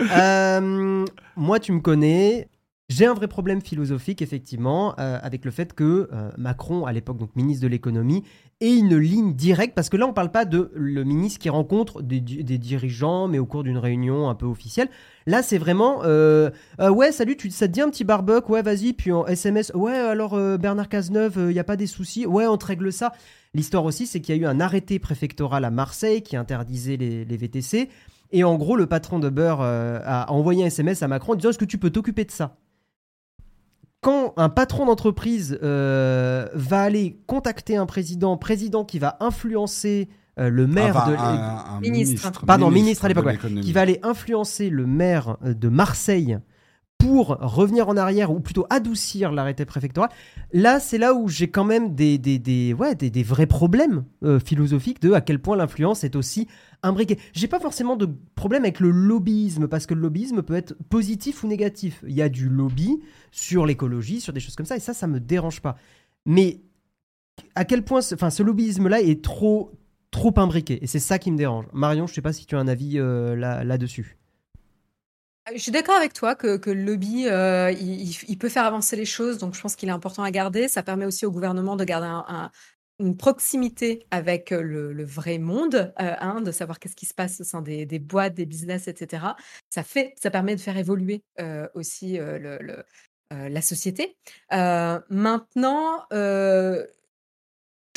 moi, tu me connais. J'ai un vrai problème philosophique, effectivement, euh, avec le fait que euh, Macron, à l'époque donc ministre de l'économie, ait une ligne directe, parce que là, on ne parle pas de le ministre qui rencontre des, dirigeants, mais au cours d'une réunion un peu officielle. Là, c'est vraiment, euh, ouais, salut, tu, ça te dit un petit barbecue Ouais, vas-y, puis en SMS, ouais, alors Bernard Cazeneuve, il n'y a pas des soucis? Ouais, on te règle ça. L'histoire aussi, c'est qu'il y a eu un arrêté préfectoral à Marseille qui interdisait les, les VTC. Et en gros, le patron de Beurre a envoyé un SMS à Macron en disant Est-ce que tu peux t'occuper de ça? Quand un patron d'entreprise euh, va aller contacter un président, président qui va influencer euh, le maire Ah, de bah, un- un Ministre. pardon ministre à de l'époque, qui va aller influencer le maire euh, de Marseille pour revenir en arrière ou plutôt adoucir l'arrêté préfectoral. Là, c'est là où j'ai quand même des, des, des, ouais, des, des vrais problèmes euh, philosophiques de à quel point l'influence est aussi imbriquée. J'ai pas forcément de problème avec le lobbyisme parce que le lobbyisme peut être positif ou négatif. Il y a du lobby sur l'écologie, sur des choses comme ça et ça, ça me dérange pas. Mais à quel point ce, ce lobbyisme-là est trop, trop imbriqué et c'est ça qui me dérange. Marion, je sais pas si tu as un avis euh, là- là-dessus. Je suis d'accord avec toi que, le lobby, euh, il, peut faire avancer les choses, donc je pense qu'il est important à garder. Ça permet aussi au gouvernement de garder un- une proximité avec euh, le, vrai monde, euh, hein, de savoir qu'est-ce qui se passe au sein des, boîtes, des business, etc. Ça fait, ça permet de faire évoluer euh, aussi la société. Maintenant, je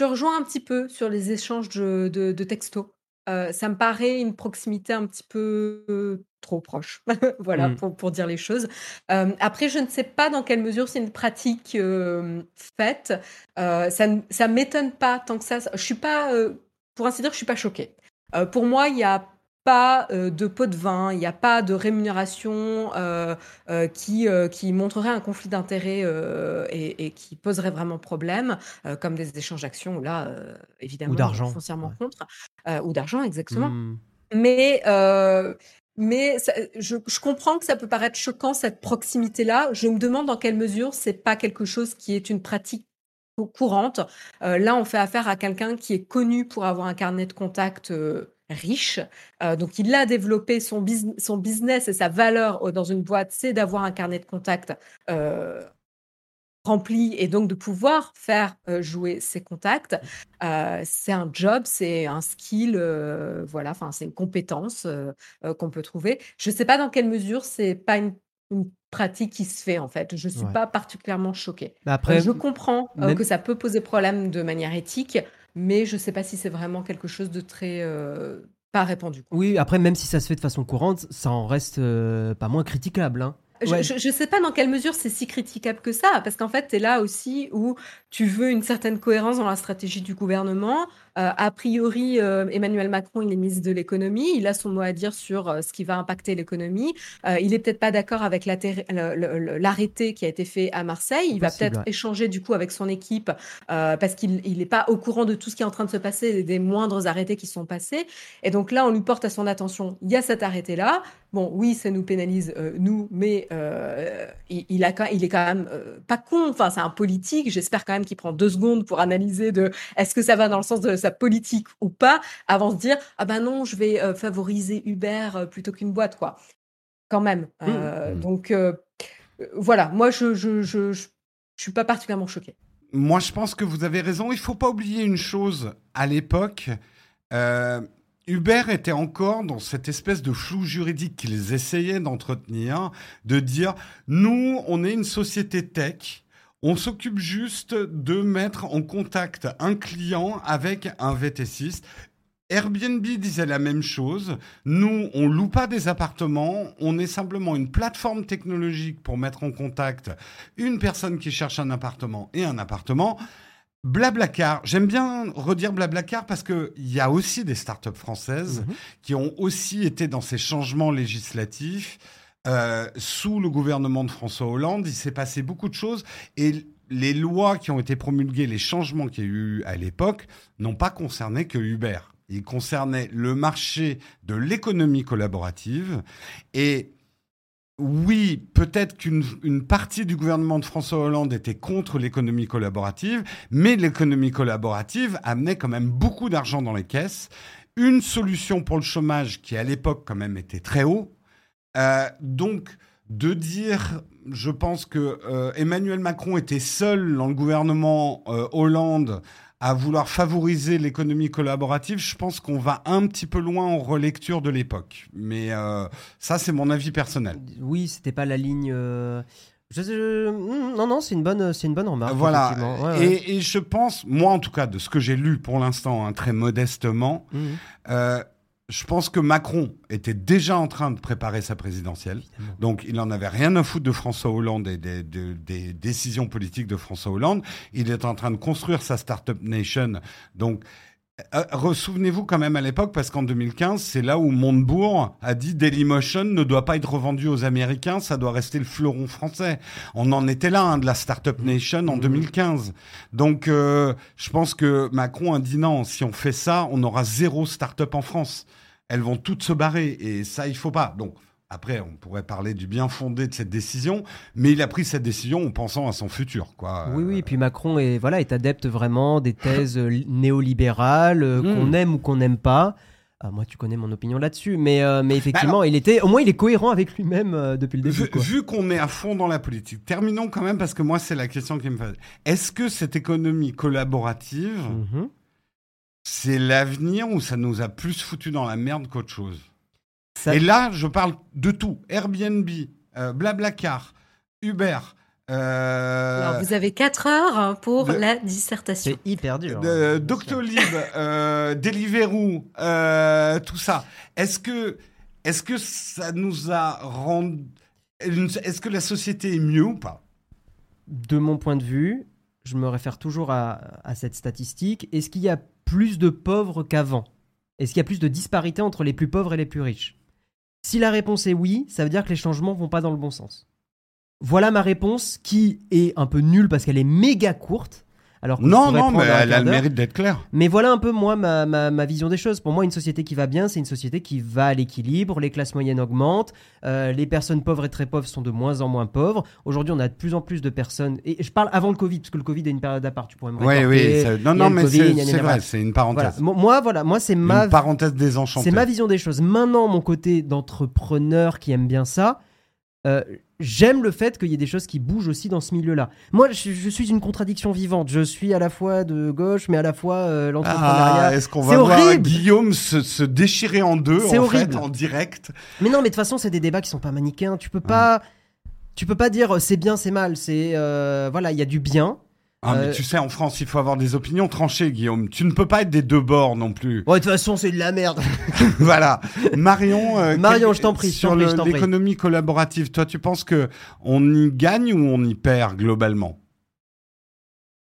rejoins un petit peu sur les échanges de, de- de textos. Ça me paraît une proximité un petit peu trop proche, voilà, Mm. pour, pour dire les choses. Euh, après, je ne sais pas dans quelle mesure c'est une pratique euh, faite. Euh, ça ne m'étonne pas tant que ça. Je suis pas, euh, pour ainsi dire, je suis pas choquée. Pour moi, il n'y a pas de pot de vin, il n'y a pas de rémunération qui, qui montrerait un conflit d'intérêts euh, et, et qui poserait vraiment problème, comme des échanges d'actions, là, évidemment, Ou d'argent, foncièrement ouais. contre, ou d'argent, exactement. Hmm. Mais, mais je, comprends que ça peut paraître choquant, cette proximité-là. Je me demande dans quelle mesure c'est pas quelque chose qui est une pratique cou- courante. Euh, là, on fait affaire à quelqu'un qui est connu pour avoir un carnet de contacts euh, riche. Euh, donc, il a développé son, son business et sa valeur dans une boîte, c'est d'avoir un carnet de contacts euh, rempli et donc de pouvoir faire euh, jouer ses contacts. Euh, c'est un job, c'est un skill, euh, voilà, enfin c'est une compétence euh, qu'on peut trouver. Je ne sais pas dans quelle mesure c'est pas une, une pratique qui se fait en fait. Je suis Ouais. pas particulièrement choquée. Mais Euh, Après, je comprends même- que ça peut poser problème de manière éthique, mais je ne sais pas si c'est vraiment quelque chose de très pas répandu. oui, après, même si ça se fait de façon courante, ça en reste pas moins critiquable. Hein. Je- Ouais. Je ne sais pas dans quelle mesure c'est si critiquable que ça, parce qu'en fait, tu es là aussi où tu veux une certaine cohérence dans la stratégie du gouvernement. Euh, a priori, euh, Emmanuel Macron, il est ministre de l'économie, il a son mot à dire sur euh, ce qui va impacter l'économie. Il est peut-être pas d'accord avec l'arrêté qui a été fait à Marseille. Il va peut-être ouais. échanger du coup avec son équipe parce qu'il n'est pas au courant de tout ce qui est en train de se passer, des moindres arrêtés qui sont passés. Et donc là, on lui porte à son attention, il y a cet arrêté-là. Bon, oui, ça nous pénalise, euh, nous, mais euh, il, il a, il est quand même euh, pas con. Enfin, c'est un politique. J'espère quand même qu'il prend deux secondes pour analyser de est-ce que ça va dans le sens de sa politique ou pas, avant de se dire ah ben non, je vais euh, favoriser Uber plutôt qu'une boîte, quoi. Quand même. Mmh. Donc euh, euh, voilà, moi, je, je, je, je, je suis pas particulièrement choquée. Moi, je pense que vous avez raison. Il faut pas oublier une chose. À l'époque, euh, Uber était encore dans cette espèce de flou juridique qu'ils essayaient d'entretenir, de dire nous, on est une société tech. On s'occupe juste de mettre en contact un client avec un VT6. Airbnb disait la même chose. Nous, on loue pas des appartements. On est simplement une plateforme technologique pour mettre en contact une personne qui cherche un appartement et un appartement. Blablacar, j'aime bien redire Blablacar parce qu'il y a aussi des startups françaises Mhm. qui ont aussi été dans ces changements législatifs. Euh, sous le gouvernement de François Hollande, il s'est passé beaucoup de choses et les lois qui ont été promulguées, les changements qu'il y a eu à l'époque, n'ont pas concerné que Uber. Ils concernaient le marché de l'économie collaborative et oui, peut-être qu'une une partie du gouvernement de François Hollande était contre l'économie collaborative, mais l'économie collaborative amenait quand même beaucoup d'argent dans les caisses. Une solution pour le chômage qui à l'époque quand même était très haut. Euh, donc de dire, je pense que euh, Emmanuel Macron était seul dans le gouvernement euh, Hollande à vouloir favoriser l'économie collaborative, je pense qu'on va un petit peu loin en relecture de l'époque. Mais euh, ça, c'est mon avis personnel. Oui, c'était pas la ligne. euh, je- je- hmm, non, non, c'est une bonne, c'est une bonne remarque. Voilà. ouais. Et, je pense, moi en tout cas, de ce que j'ai lu pour l'instant, hein, très modestement, Mhm. euh, je pense que Macron était déjà en train de préparer sa présidentielle. Donc, il n'en avait rien à foutre de François Hollande et des, des, décisions politiques de François Hollande. Il est en train de construire sa Startup Nation. Donc, euh, Souvenez-vous quand même à l'époque, parce qu'en 2015, c'est là où Montebourg a dit Dailymotion ne doit pas être revendu aux Américains, ça doit rester le fleuron français. On en était là, hein, de la Startup Nation en 2015. Mmh. Donc, euh, je pense que Macron a dit non, si on fait ça, on aura zéro startup en France. Elles vont toutes se barrer, et ça, il faut pas. Donc, après, on pourrait parler du bien fondé de cette décision, mais il a pris cette décision en pensant à son futur. Quoi. Oui, oui, et puis Macron est, voilà, est adepte vraiment des thèses euh, néolibérales, euh, hmm. qu'on aime ou qu'on n'aime pas. Ah, moi, tu connais mon opinion là-dessus, mais, euh, mais effectivement, il était, au moins, il est cohérent avec lui-même depuis le début. Vu, qu'on est à fond dans la politique, terminons quand même parce que moi, c'est la question qui me fait. Est-ce que cette économie collaborative, mhm. c'est l'avenir ou ça nous a plus foutu dans la merde qu'autre chose? Et là, je parle de tout. Airbnb, euh, Blablacar, Uber. Euh, Alors, vous avez 4 heures pour la dissertation. C'est hyper dur. Hein, Doctolib, euh, Deliveroo, tout ça. Est-ce que, est que ça nous a rendu. Est-ce que la société est mieux ou pas? De mon point de vue, je me réfère toujours à, à cette statistique. Est-ce qu'il y a plus de pauvres qu'avant? Est-ce qu'il y a plus de disparité entre les plus pauvres et les plus riches? Si la réponse est oui, ça veut dire que les changements vont pas dans le bon sens. Voilà ma réponse qui est un peu nulle parce qu'elle est méga courte non, non, mais elle a le mérite d'être claire. Mais voilà un peu moi ma, ma, vision des choses. Pour moi, une société qui va bien, c'est une société qui va à l'équilibre, les classes moyennes augmentent, euh, les personnes pauvres et très pauvres sont de moins en moins pauvres. Aujourd'hui, on a de plus en plus de personnes, et je parle avant le Covid, parce que le Covid est une période à part, tu pourrais me Oui, oui, non, non, mais c'est vrai, c'est une parenthèse. Moi, voilà, moi, c'est ma... Une parenthèse désenchantée. C'est ma vision des choses. Maintenant, mon côté d'entrepreneur qui aime bien ça, euh, j'aime le fait qu'il y ait des choses qui bougent aussi dans ce milieu-là. Moi, je, suis une contradiction vivante. Je suis à la fois de gauche, mais à la fois euh, l'entrepreneuriat. Ah, est-ce qu'on va voir Guillaume se, déchirer en deux en, fait, en direct Mais non, mais de toute façon, c'est des débats qui sont pas manichéens. Tu peux pas, tu peux pas dire euh, c'est bien, c'est mal. C'est euh, voilà, il y a du bien. Ah, mais tu sais, en France, il faut avoir des opinions tranchées, Guillaume. Tu ne peux pas être des deux bords non plus. Ouais, de toute façon, c'est de la merde. voilà. Marion, Marion, je t'en prie. Sur l'économie collaborative, toi, tu penses que on y gagne ou on y perd globalement?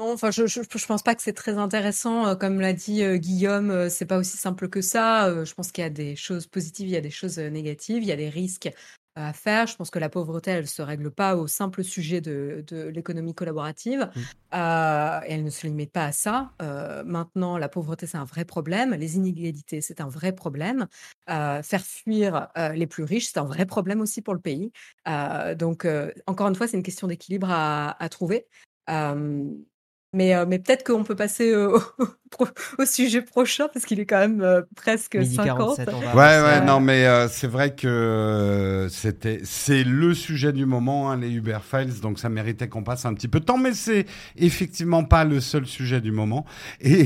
Non, enfin, je, je, pense pas que c'est très intéressant. Comme l'a dit Guillaume, c'est pas aussi simple que ça. je pense qu'il y a des choses positives, il y a des choses négatives, il y a des risques à faire. Je pense que la pauvreté, elle ne se règle pas au simple sujet de, l'économie collaborative. Mmh. Euh, et elle ne se limite pas à ça. Euh, maintenant, la pauvreté, c'est un vrai problème. Les inégalités, c'est un vrai problème. Euh, faire fuir les plus riches, c'est un vrai problème aussi pour le pays. donc, encore une fois, c'est une question d'équilibre à, à, trouver. Mais, mais peut-être qu'on peut passer au, au sujet prochain parce qu'il est quand même euh, presque 50. ouais, ouais, non, mais euh, c'est vrai que euh, c'était, c'est le sujet du moment, hein, les Uber Files, donc ça méritait qu'on passe un petit peu de temps, mais c'est effectivement pas le seul sujet du moment. Et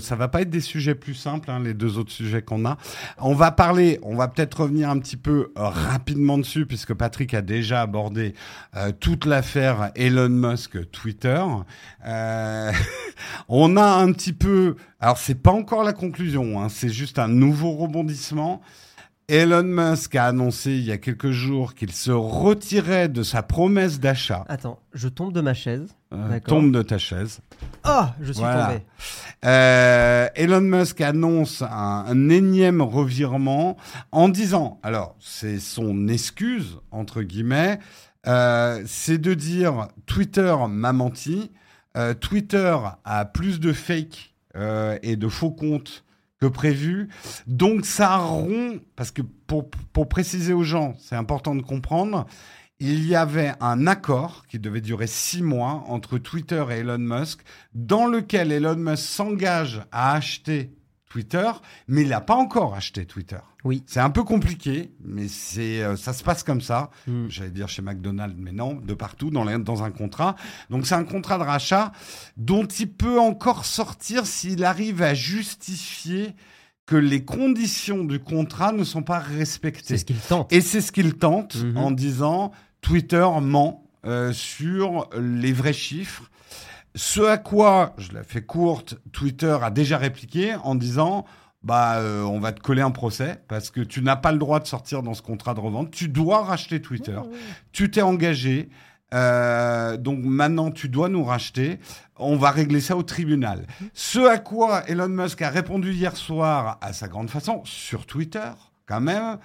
ça va pas être des sujets plus simples, hein, les deux autres sujets qu'on a. On va parler, on va peut-être revenir un petit peu rapidement dessus, puisque Patrick a déjà abordé toute l'affaire Elon Musk Twitter. on a un petit peu alors c'est pas encore la conclusion, hein, c'est juste un nouveau rebondissement. Elon Musk a annoncé il y a quelques jours qu'il se retirait de sa promesse d'achat. Attends, je tombe de ma chaise. Euh, tombe de ta chaise. Oh, je suis tombé. Euh, Elon Musk annonce un, énième revirement en disant, alors c'est son excuse entre guillemets, euh, c'est de dire Twitter m'a menti. Twitter a plus de fake euh, et de faux comptes que prévu. Donc ça rompt, parce que pour, pour préciser aux gens, c'est important de comprendre, il y avait un accord qui devait durer six mois entre Twitter et Elon Musk, dans lequel Elon Musk s'engage à acheter Twitter, mais il n'a pas encore acheté Twitter. Oui. C'est un peu compliqué, mais c'est euh, ça se passe comme ça. Hmm. J'allais dire chez McDonald's, mais non, de partout dans, dans un contrat. Donc c'est un contrat de rachat dont il peut encore sortir s'il arrive à justifier que les conditions du contrat ne sont pas respectées. C'est ce qu'il tente. Et c'est ce qu'il tente mhm. en disant Twitter ment euh, sur les vrais chiffres. Ce à quoi, je la fais courte, Twitter a déjà répliqué en disant bah, euh, on va te coller un procès parce que tu n'as pas le droit de sortir dans ce contrat de revente. Tu dois racheter Twitter. Tu t'es engagé. Euh, donc maintenant, tu dois nous racheter. On va régler ça au tribunal. Ce à quoi Elon Musk a répondu hier soir, à sa grande façon, sur Twitter, quand même,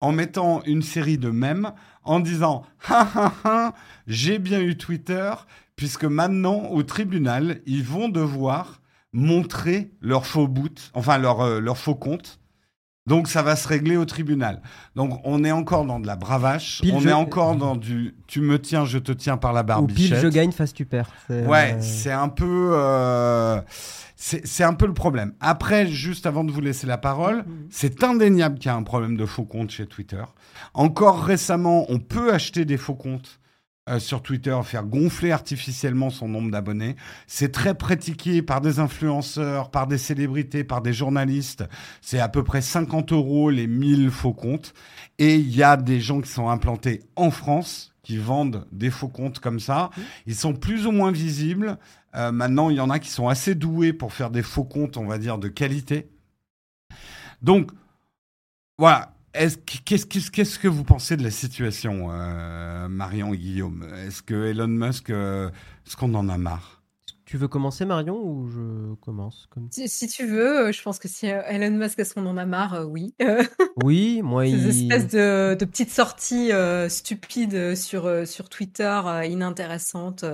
en mettant une série de mèmes, en disant j'ai bien eu Twitter, puisque maintenant, au tribunal, ils vont devoir montrer leur faux boot, enfin leur, euh, leur faux compte. Donc ça va se régler au tribunal. Donc on est encore dans de la bravache, Pile on je- est encore dans du tu me tiens, je te tiens par la Ou barbichette. pile je gagne, face tu perds. C'est, Ouais, euh, c'est un peu, euh, c'est c'est un peu le problème. Après, juste avant de vous laisser la parole, c'est indéniable qu'il y a un problème de faux comptes chez Twitter. Encore récemment, on peut acheter des faux comptes. Euh, sur Twitter, faire gonfler artificiellement son nombre d'abonnés. C'est très pratiqué par des influenceurs, par des célébrités, par des journalistes. C'est à peu près 50 euros les 1000 faux comptes. Et il y a des gens qui sont implantés en France qui vendent des faux comptes comme ça. Ils sont plus ou moins visibles. Euh, maintenant, il y en a qui sont assez doués pour faire des faux comptes, on va dire, de qualité. Donc, voilà. Est-ce que- Qu'est-ce que vous pensez de la situation, euh, Marion et Guillaume? Est-ce que Elon Musk, euh, est-ce qu'on en a marre? Tu veux commencer Marion ou je commence comme... Si, si tu veux, euh, je pense que si Elon Musk, est-ce qu'on en a marre euh, Oui. Oui, moi Ces il... espèces de, de petites sorties euh, stupides sur, euh, sur Twitter, euh, inintéressantes.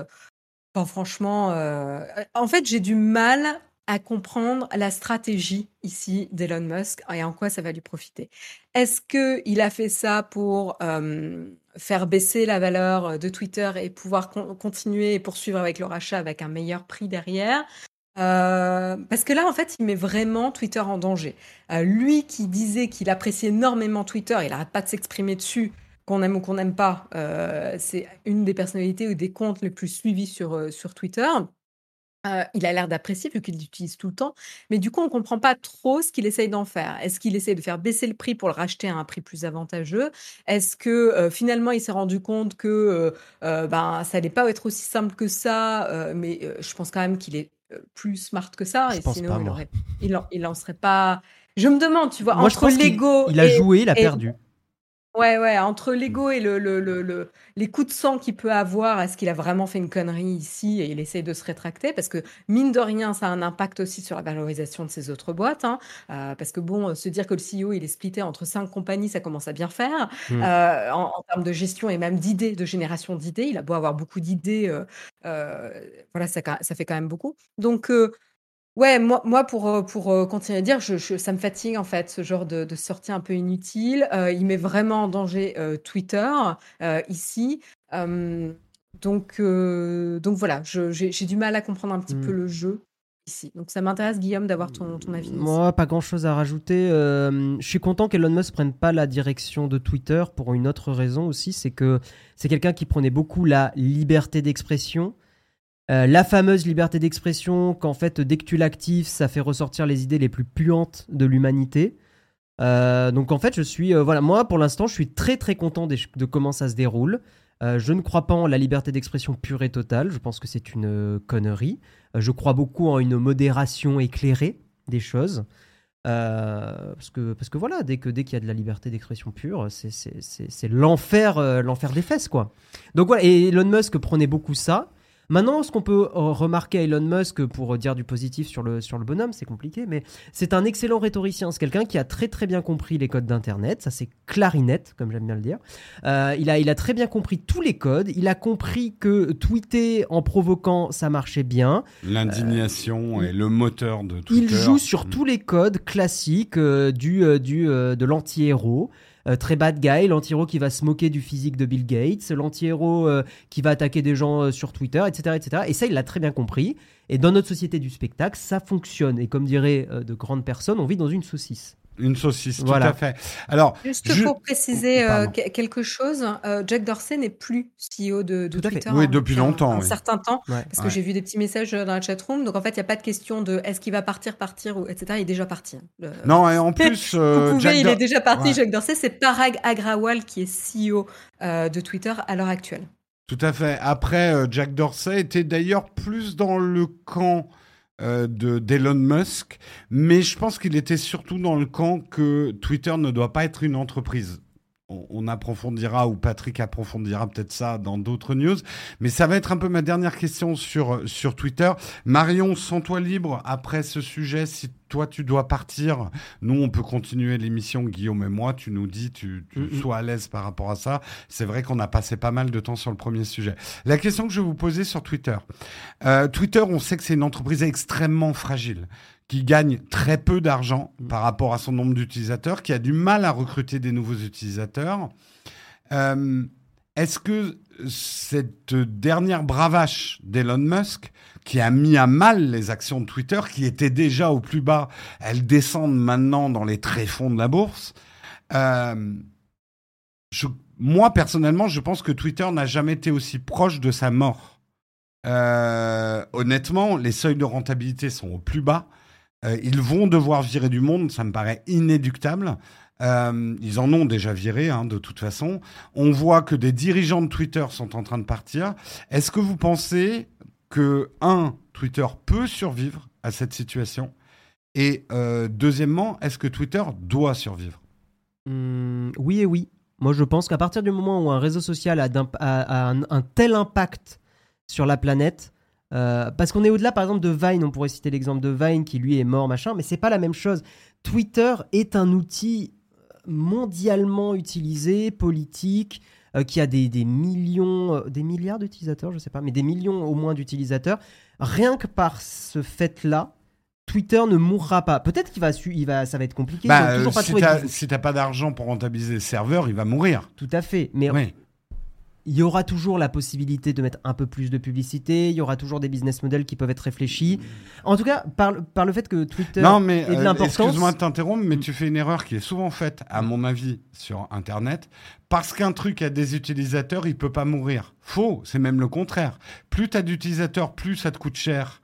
Enfin, franchement, euh, en fait, j'ai du mal à comprendre la stratégie ici d'Elon Musk et en quoi ça va lui profiter. Est-ce qu'il a fait ça pour euh, faire baisser la valeur de Twitter et pouvoir con- continuer et poursuivre avec le rachat avec un meilleur prix derrière? Euh, parce que là, en fait, il met vraiment Twitter en danger. Euh, lui qui disait qu'il appréciait énormément Twitter, il n'arrête pas de s'exprimer dessus, qu'on aime ou qu'on n'aime pas. c'est une des personnalités ou des comptes les plus suivis sur, sur Twitter. Il a l'air d'apprécier vu qu'il l'utilise tout le temps, mais du coup on comprend pas trop ce qu'il essaye d'en faire. Est-ce qu'il essaye de faire baisser le prix pour le racheter à un prix plus avantageux? Est-ce que finalement il s'est rendu compte que ben ça allait pas être aussi simple que ça Mais je pense quand même qu'il est plus smart que ça, Je et pense sinon pas, il moi. aurait, il en, il en serait pas. Je me demande, tu vois, Moi je entre pense qu'il l'ego, il a et- joué, il a et- perdu. Ouais, ouais, entre l'ego et le, le, le, le- les coups de sang qu'il peut avoir, est-ce qu'il a vraiment fait une connerie ici et il essaye de se rétracter? Parce que, mine de rien, ça a un impact aussi sur la valorisation de ses autres boîtes. hein. Euh, parce que, bon, euh, se dire que le CEO, il est splitté entre cinq compagnies, ça commence à bien faire. Mm. Euh, en, en termes de gestion et même d'idées, de génération d'idées, il a beau avoir beaucoup d'idées, euh, euh, voilà, ça, ca- ça fait quand même beaucoup. Donc, euh, Ouais, moi, moi pour, euh, pour euh, continuer à dire, je, je- ça me fatigue en fait, ce genre de, de sortie un peu inutile. Euh, il met vraiment en danger euh, Twitter euh, ici. Euh, donc, euh, donc voilà, je- j'ai j'ai du mal à comprendre un petit peu le jeu ici. Donc ça m'intéresse, Guillaume, d'avoir ton, ton avis. Moi, pas grand chose à rajouter. Euh, je suis content qu'Elon Musk prenne pas la direction de Twitter pour une autre raison aussi, c'est que c'est quelqu'un qui prenait beaucoup la liberté d'expression. Euh, la fameuse liberté d'expression qu'en fait, dès que tu l'actives, ça fait ressortir les idées les plus puantes de l'humanité. Euh, donc en fait, je suis, euh, voilà, moi pour l'instant, je suis très très content de comment ça se déroule. Je ne crois pas en la liberté d'expression pure et totale. Je pense que c'est une connerie. Je crois beaucoup en une modération éclairée des choses. Parce, que, parce que voilà, dès que dès qu'il y a de la liberté d'expression pure, c'est- l'enfer l'enfer des fesses, quoi. Donc voilà, et Elon Musk prenait beaucoup ça. Maintenant, ce qu'on peut euh, remarquer à Elon Musk pour dire du positif sur le, sur le bonhomme, c'est compliqué, mais c'est un excellent rhétoricien. C'est quelqu'un qui a très très bien compris les codes d'Internet. Ça, c'est clarinette, comme j'aime bien le dire. Euh, il, a, il a très bien compris tous les codes. Il a compris que tweeter en provoquant, ça marchait bien. L'indignation est le moteur de Twitter. Il joue sur tous les codes classiques euh, du, euh, du, euh, de l'anti-héros. Euh, très bad guy, l'anti-héros qui va se moquer du physique de Bill Gates, l'anti-héros euh, qui va attaquer des gens euh, sur Twitter, etc., etc. Et ça, il l'a très bien compris. Et dans notre société du spectacle, ça fonctionne. Et comme diraient de grandes personnes, on vit dans une saucisse. Une saucisse, Voilà. tout à fait. Alors, Juste je- pour préciser euh, Pardon. que- quelque chose, euh, Jack Dorsey n'est plus CEO de. Twitter. Oui, hein, depuis un- longtemps, Un, oui. certain temps. Ouais. Parce Ouais. que j'ai vu des petits messages euh, dans la chatroom. Donc en fait, il n'y a pas de question de est-ce qu'il va partir, partir, ou etc. Il est déjà parti. hein. Le- non, et en plus, Vous euh, pouvez, Jack il Dor- est déjà parti, Ouais. Jack Dorsey. C'est Parag Agrawal qui est CEO euh, de Twitter à l'heure actuelle. Tout à fait. Après, euh, Jack Dorsey était d'ailleurs plus dans le camp euh, de d'Elon Musk, mais je pense qu'il était surtout dans le camp que Twitter ne doit pas être une entreprise on, approfondira ou Patrick approfondira peut-être ça dans d'autres news. Mais ça va être un peu ma dernière question sur, sur Twitter. Marion, sens-toi libre après ce sujet. Si toi tu dois partir, nous on peut continuer l'émission, Guillaume et moi. Tu nous dis, tu, sois à l'aise par rapport à ça. C'est vrai qu'on a passé pas mal de temps sur le premier sujet. La question que je vais vous poser sur Twitter. Euh, Twitter, on sait que c'est une entreprise extrêmement fragile qui gagne très peu d'argent mm. par rapport à son nombre d'utilisateurs, qui a du mal à recruter des nouveaux utilisateurs. Euh, est-ce que cette dernière bravache d'Elon Musk, qui a mis à mal les actions de Twitter, qui étaient déjà au plus bas, elles descendent maintenant dans les tréfonds de la bourse, euh, moi personnellement, je pense que Twitter n'a jamais été aussi proche de sa mort. Euh, honnêtement, les seuils de rentabilité sont au plus bas. Euh, ils vont devoir virer du monde, ça me paraît inéductable. Euh, ils en ont déjà viré, hein, de toute façon. On voit que des dirigeants de Twitter sont en train de partir. Est-ce que vous pensez que, un, Twitter peut survivre à cette situation? Et euh, deuxièmement, est-ce que Twitter doit survivre? Mmh, Oui et oui. Moi, je pense qu'à partir du moment où un réseau social a, un, tel impact sur la planète, euh, parce qu'on est au-delà, par exemple, de Vine. On pourrait citer l'exemple de Vine qui lui est mort, machin, mais c'est pas la même chose. Twitter est un outil mondialement utilisé, politique, euh, qui a des, millions, euh, des milliards d'utilisateurs, je sais pas, mais des millions au moins d'utilisateurs. Rien que par ce fait-là, Twitter ne mourra pas. Peut-être qu'il va, il va, ça va être compliqué. Bah, si tu n'as pas d'argent pour rentabiliser le serveur, il va mourir. Tout à fait. Mais oui il y aura toujours la possibilité de mettre un peu plus de publicité, il y aura toujours des business models qui peuvent être réfléchis. En tout cas, par, par le fait que Twitter non, mais, de euh, l'importance... Excuse-moi de t'interrompre, mais tu fais une erreur qui est souvent faite, à mon avis, sur Internet. Parce qu'un truc a des utilisateurs, il peut pas mourir. Faux, c'est même le contraire. Plus tu as d'utilisateurs, plus ça te coûte cher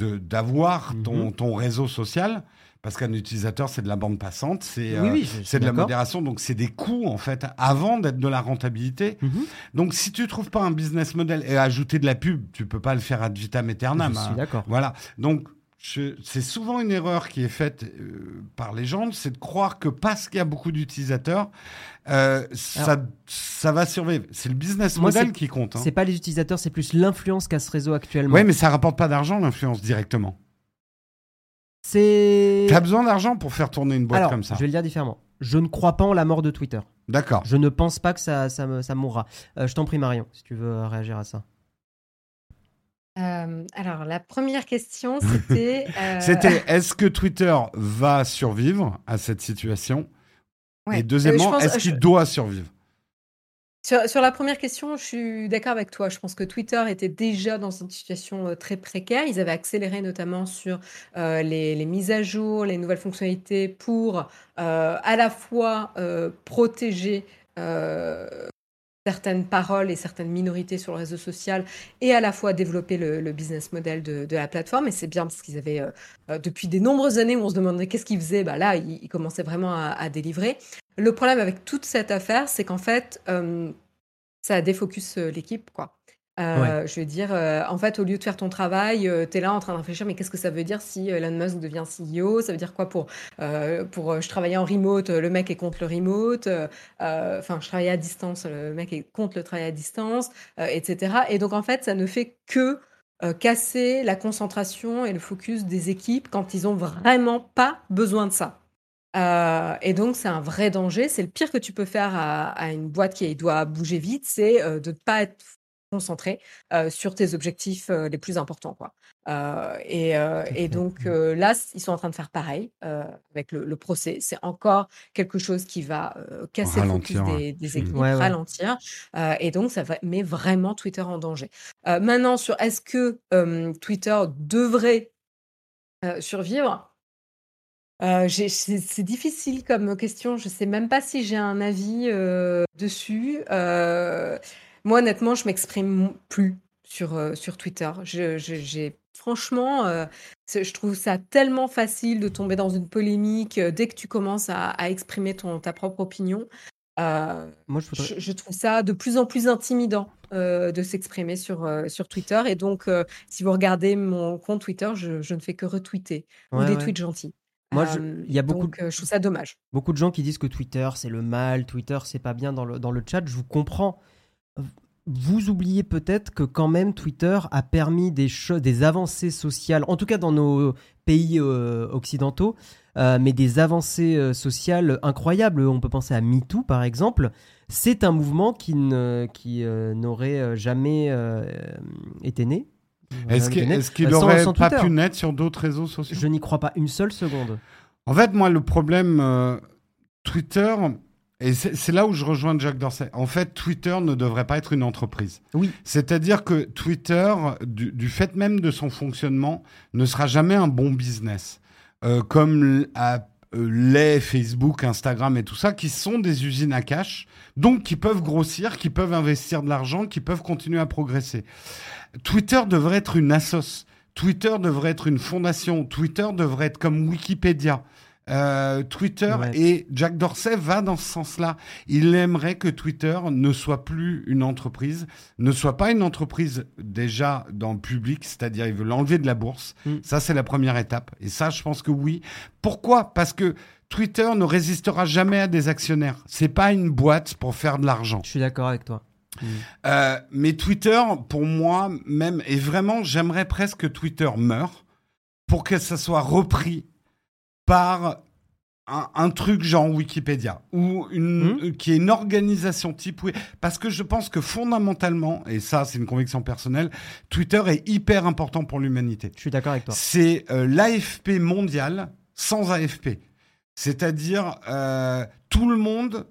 d'avoir ton, mhm. ton réseau social parce qu'un utilisateur, c'est de la bande passante, c'est euh, c'est de la modération, donc c'est des coûts en fait avant d'être de la rentabilité. Mhm. Donc si tu trouves pas un business model et ajouter de la pub, tu peux pas le faire ad vitam aeternam. Je suis hein. d'accord. Voilà. Donc c'est souvent une erreur qui est faite euh, par les gens, c'est de croire que parce qu'il y a beaucoup d'utilisateurs, euh, ça, ça va survivre. C'est le business model qui compte. Hein. C'est pas les utilisateurs, c'est plus l'influence qu'a ce réseau actuellement. Oui, mais ça rapporte pas d'argent l'influence directement. C'est. T'as besoin d'argent pour faire tourner une boîte comme ça. Je vais le dire différemment. Je ne crois pas en la mort de Twitter. D'accord. Je ne pense pas que ça, ça, ça mourra. Euh, je t'en prie, Marion, si tu veux réagir à ça. Euh, alors, la première question, c'était. Euh, c'était est-ce que Twitter va survivre à cette situation? Et deuxièmement, est-ce qu'il doit survivre? Sur, la première question, je suis d'accord avec toi. Je pense que Twitter était déjà dans une situation euh, très précaire. Ils avaient accéléré notamment sur euh, les, mises à jour, les nouvelles fonctionnalités pour euh, à la fois protéger certaines paroles et certaines minorités sur le réseau social et à la fois développer le, business model de, la plateforme. Et c'est bien parce qu'ils avaient, depuis des nombreuses années on se demandait qu'est-ce qu'ils faisaient, bah là, ils, commençaient vraiment à, délivrer. Le problème avec toute cette affaire, c'est qu'en fait, euh, ça défocus euh, l'équipe, quoi. Euh, je veux dire, en fait, au lieu de faire ton travail, tu es là en train de réfléchir, mais qu'est-ce que ça veut dire si Elon Musk devient CEO Ça veut dire quoi pour, pour je travaillais en remote, le mec est contre le remote, enfin, je travaillais à distance, le mec est contre le travail à distance, etc. Et donc, en fait, ça ne fait que casser la concentration et le focus des équipes quand ils ont vraiment pas besoin de ça. Euh, et donc, c'est un vrai danger. C'est le pire que tu peux faire à, une boîte qui doit bouger vite, c'est euh, de ne pas être concentré euh, sur tes objectifs les plus importants. Quoi. Et, et, donc là, ils sont en train de faire pareil avec le, procès. C'est encore quelque chose qui va casser le focus des, équipes, ralentir. et donc, ça va, met vraiment Twitter en danger. maintenant, sur est-ce que Twitter devrait survivre? Euh, c'est difficile comme question. Je sais même pas si j'ai un avis euh, dessus. Euh, moi, honnêtement, je m'exprime plus sur, sur Twitter. j'ai franchement, je trouve ça tellement facile de tomber dans une polémique dès que tu commences à, à exprimer ton, ta propre opinion. Moi, je, trouve ça de plus en plus intimidant de s'exprimer sur, sur Twitter. Et donc, si vous regardez mon compte Twitter, je, ne fais que retweeter ou des tweets gentils. Moi, il y a beaucoup, donc, je trouve ça dommage. Beaucoup de gens qui disent que Twitter, c'est le mal, Twitter, c'est pas bien dans le, dans le chat. Je vous comprends vous oubliez peut-être que quand même Twitter a permis des des avancées sociales, en tout cas dans nos pays euh, occidentaux, euh, mais des avancées euh, sociales incroyables. On peut penser à MeToo par exemple. C'est un mouvement qui n'aurait jamais été né. Est-ce qu'il n'aurait pas pu naître sur d'autres réseaux sociaux? Je n'y crois pas une seule seconde. En fait, moi, le problème Twitter, et c'est là où je rejoins Jack Dorsey. En fait, Twitter ne devrait pas être une entreprise. Oui. C'est-à-dire que Twitter, du, fait même de son fonctionnement, ne sera jamais un bon business. Euh, comme à, euh, les Facebook, Instagram et tout ça, qui sont des usines à cash, donc qui peuvent grossir, qui peuvent investir de l'argent, qui peuvent continuer à progresser. Twitter devrait être une assoce. Twitter devrait être une fondation. Twitter devrait être comme Wikipédia. Euh, Twitter et Jack Dorsey va dans ce sens-là. Il aimerait que Twitter ne soit plus une entreprise, ne soit pas une entreprise déjà dans le public, c'est-à-dire il veut l'enlever de la bourse. Mm. Ça, c'est la première étape. Et ça, je pense que oui. Pourquoi? Parce que Twitter ne résistera jamais à des actionnaires. C'est pas une boîte pour faire de l'argent. Je suis d'accord avec toi. Mm. Euh, mais Twitter, pour moi, même, et vraiment, j'aimerais presque que Twitter meure pour que ça soit repris par un, truc genre Wikipédia ou une, hmm. qui est une organisation type oui parce que je pense que fondamentalement et ça c'est une conviction personnelle Twitter est hyper important pour l'humanité. Je suis d'accord avec toi. C'est euh, l'AFP mondial sans AFP. C'est-à-dire euh, tout le monde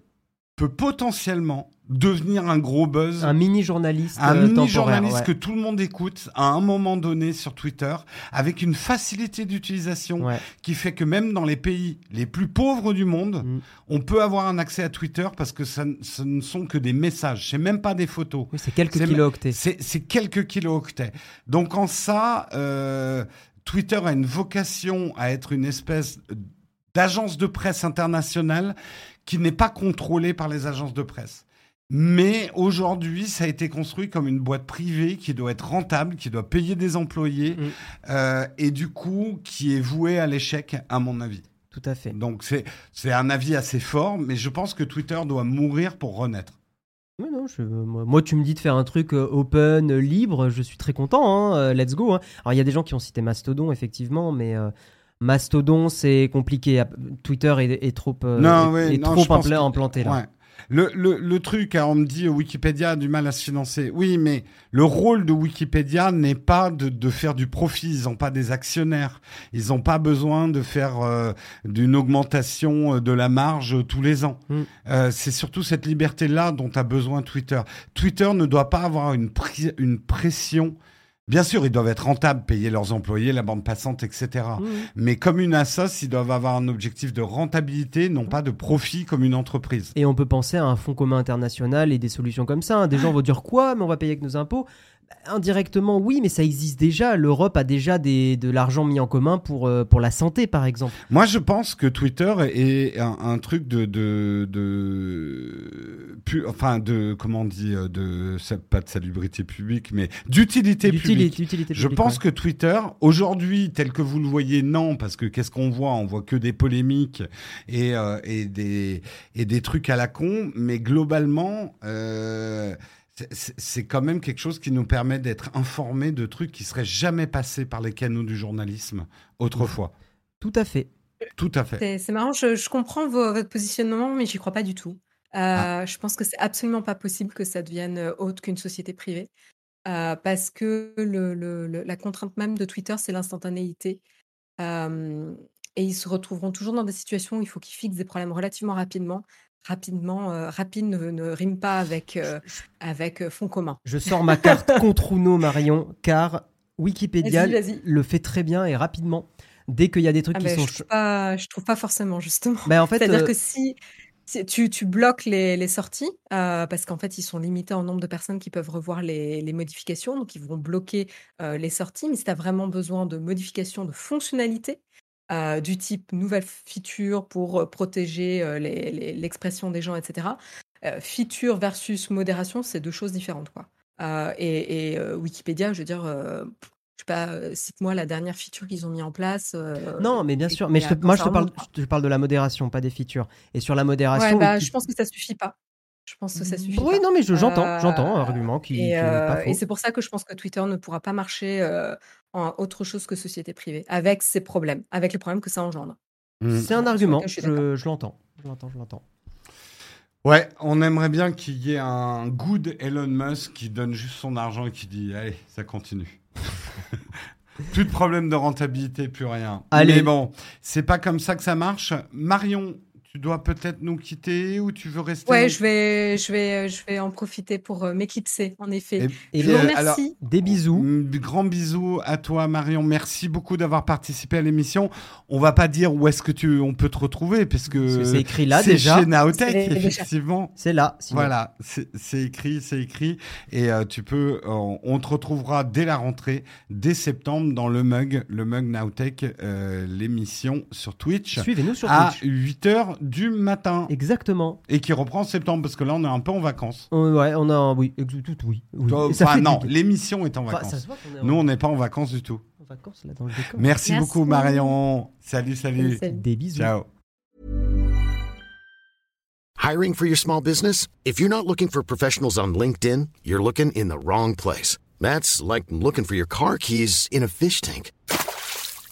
peut potentiellement devenir un gros buzz. Un mini journaliste. Un euh, mini journaliste que tout le monde écoute à un moment donné sur Twitter, avec une facilité d'utilisation qui fait que même dans les pays les plus pauvres du monde, mm. on peut avoir un accès à Twitter parce que ça, ce ne sont que des messages, c'est même pas des photos. c'est quelques kilooctets. C'est quelques kilooctets. Donc en ça, euh, Twitter a une vocation à être une espèce d'agence de presse internationale qui n'est pas contrôlée par les agences de presse. Mais aujourd'hui, ça a été construit comme une boîte privée qui doit être rentable, qui doit payer des employés, mm. euh, et du coup, qui est vouée à l'échec, à mon avis. Tout à fait. Donc c'est un avis assez fort, mais je pense que Twitter doit mourir pour renaître. Oui, non, moi, tu me dis de faire un truc euh, open, libre, je suis très content, hein, euh, let's go. Hein. Alors il y a des gens qui ont cité Mastodon, effectivement, mais... Mastodon, c'est compliqué. Twitter est, trop, est, trop implanté là. Le, le, le, truc, hein, on me dit Wikipédia a du mal à se financer. Oui, mais le rôle de Wikipédia n'est pas de, de, faire du profit. Ils n'ont pas des actionnaires. Ils n'ont pas besoin de faire euh, d'une augmentation euh, de la marge tous les ans. Mm. Euh, c'est surtout cette liberté-là dont a besoin Twitter. Twitter ne doit pas avoir une, une pression Bien sûr, ils doivent être rentables, payer leurs employés, la bande passante, etc. Mais comme une assoce, ils doivent avoir un objectif de rentabilité, non pas de profit comme une entreprise. Et on peut penser à un fonds commun international et des solutions comme ça. Hein. Des gens vont dire quoi? Mais on va payer avec nos impôts. Indirectement, oui, mais ça existe déjà. L'Europe a déjà des, de l'argent mis en commun pour, euh, pour la santé, par exemple. Moi, je pense que Twitter est un, truc de, de, de, enfin, de, comment on dit, euh, de, pas de salubrité publique, mais d'utilité publique. je pense que Twitter, aujourd'hui, tel que vous le voyez, non, parce que qu'est-ce qu'on voit? On voit que des polémiques et, euh, et, des, et des trucs à la con, mais globalement, c'est quand même quelque chose qui nous permet d'être informés de trucs qui seraient jamais passés par les canaux du journalisme autrefois. Tout à fait. Tout à fait. C'est marrant, je, comprends votre positionnement, mais j'y crois pas du tout. Euh, ah. Je pense que c'est absolument pas possible que ça devienne euh, autre qu'une société privée. Euh, parce que la contrainte même de Twitter, c'est l'instantanéité. et ils se retrouveront toujours dans des situations où il faut qu'ils fixent des problèmes relativement rapidement rapidement, euh, rapide ne, rime pas avec, euh, avec euh, fond commun. Je sors ma carte contre Uno, Marion, car Wikipédia le fait très bien et rapidement. Dès qu'il y a des trucs ah qui ben, sont... Je trouve, pas, je trouve pas forcément, justement. Ben, en fait, C'est-à-dire que si, tu, tu, bloques les, les sorties, parce qu'en fait, ils sont limités en nombre de personnes qui peuvent revoir les, les modifications, donc ils vont bloquer les sorties. Mais si tu as vraiment besoin de modifications de fonctionnalités, du type nouvelle feature pour protéger l'expression des gens, etc. feature versus modération, c'est deux choses différentes. Quoi. et, Wikipédia, je veux dire, je sais pas, cite-moi la dernière feature qu'ils ont mis en place. non, mais bien sûr. Mais moi, je te, parle, je parle de la modération, pas des features. Et sur la modération. Bah, je pense que ça suffit pas. Je pense que ça suffit. Oui, non, mais j'entends, j'entends un argument qui, et c'est pour ça que je pense que Twitter ne pourra pas marcher en autre chose que société privée, avec ses problèmes, avec les problèmes que ça engendre. Mmh. C'est un argument, je, je l'entends, je l'entends, je l'entends. Ouais, on aimerait bien qu'il y ait un good Elon Musk qui donne juste son argent et qui dit allez, ça continue. plus de problème de rentabilité, plus rien. Allez. Mais bon, c'est pas comme ça que ça marche. Marion, tu dois peut-être nous quitter ou tu veux rester Ouais, je vais, je vais, je vais en profiter pour euh, m'éclipser, en effet. Et, je vous remercie. des bisous. Grand bisous à toi, Marion. Merci beaucoup d'avoir participé à l'émission. On va pas dire où est-ce que tu, on peut te retrouver, parce que c'est écrit là déjà. C'est chez Naotech, effectivement. C'est là. Voilà, c'est écrit, c'est écrit. Et euh, tu peux, euh, on te retrouvera dès la rentrée, dès septembre, dans le mug, le mug Naotech, l'émission sur Twitch. Suivez-nous sur Twitch. À 8 h du matin. Exactement. Et qui reprend en septembre, parce que là, on est un peu en vacances. ouais, on a. Oui, tout, oui. oui. Enfin, non, l'émission est en vacances. Nous, on n'est pas en vacances du tout. En vacances, là, dans le décor. Merci, beaucoup, Marion. Salut, salut. Des bisous. Ciao. Hiring for your small business? If you're not looking for professionals on LinkedIn, you're looking in the wrong place. That's like looking for your car keys in a fish tank.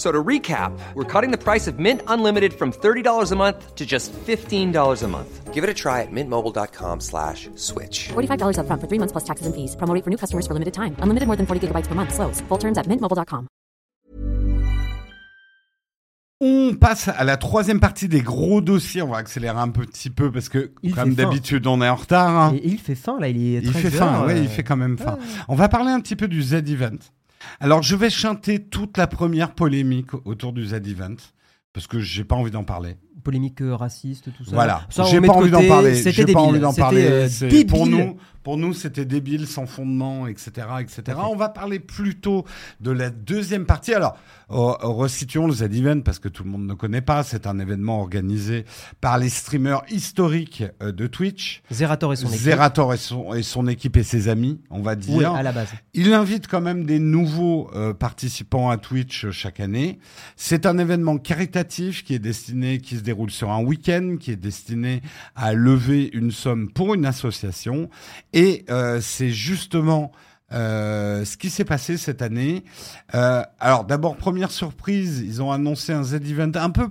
So to recap, we're cutting the price of Mint Unlimited from $30 a month to just $15 a month. Give it a try at mintmobile.com slash switch. $45 up front for three months plus taxes and fees. Promo for new customers for limited time. Unlimited more than 40 gigabytes per month. Slows. Full terms at mintmobile.com. On passe à la troisième partie des gros dossiers. On va accélérer un petit peu parce que, il comme d'habitude, on est en retard. Hein. Et, il fait faim, là. Il, est il fait faim, ouais, il fait quand même faim. On va parler un petit peu du Z-Event. Alors, je vais chanter toute la première polémique autour du Z-Event, parce que j'ai pas envie d'en parler. Polémique euh, raciste, tout ça. Voilà, j'ai pas, envie d'en parler. J'ai pas envie d'en parler. pour nous, pour nous, c'était débile, sans fondement, etc., etc. On va parler plutôt de la deuxième partie. Alors, oh, resituons le Z-Event parce que tout le monde ne connaît pas. C'est un événement organisé par les streamers historiques euh, de Twitch. Zerator et son équipe. Zerator et son, et son équipe et ses amis, on va dire. Oui, à la base. Il invite quand même des nouveaux euh, participants à Twitch euh, chaque année. C'est un événement caritatif qui est destiné, qui se déroule sur un week-end, qui est destiné à lever une somme pour une association et euh, c'est justement euh, ce qui s'est passé cette année. Euh, alors d'abord, première surprise, ils ont annoncé un Z-Event un peu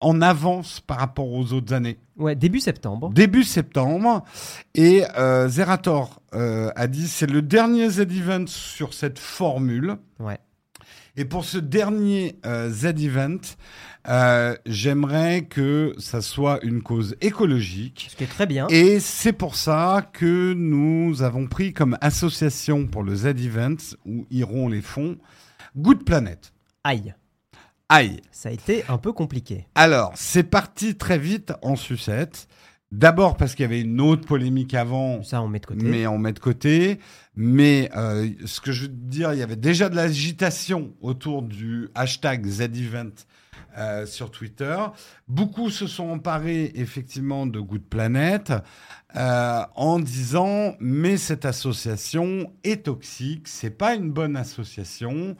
en avance par rapport aux autres années. Ouais, début septembre. Début septembre. Et Zerator a dit c'est le dernier Z-Event sur cette formule. Ouais. Et pour ce dernier Z-Event, euh, j'aimerais que ça soit une cause écologique. Ce qui est très bien. Et c'est pour ça que nous avons pris comme association pour le Z-Event, où iront les fonds, Good Planet. Aïe. Aïe. Ça a été un peu compliqué. Alors, c'est parti très vite en sucette. D'abord parce qu'il y avait une autre polémique avant. Ça, on met de côté. Mais on met de côté. Mais euh, ce que je veux dire, il y avait déjà de l'agitation autour du hashtag Z-Event euh, sur Twitter. Beaucoup se sont emparés effectivement de Good Planet euh, en disant mais cette association est toxique, c'est pas une bonne association.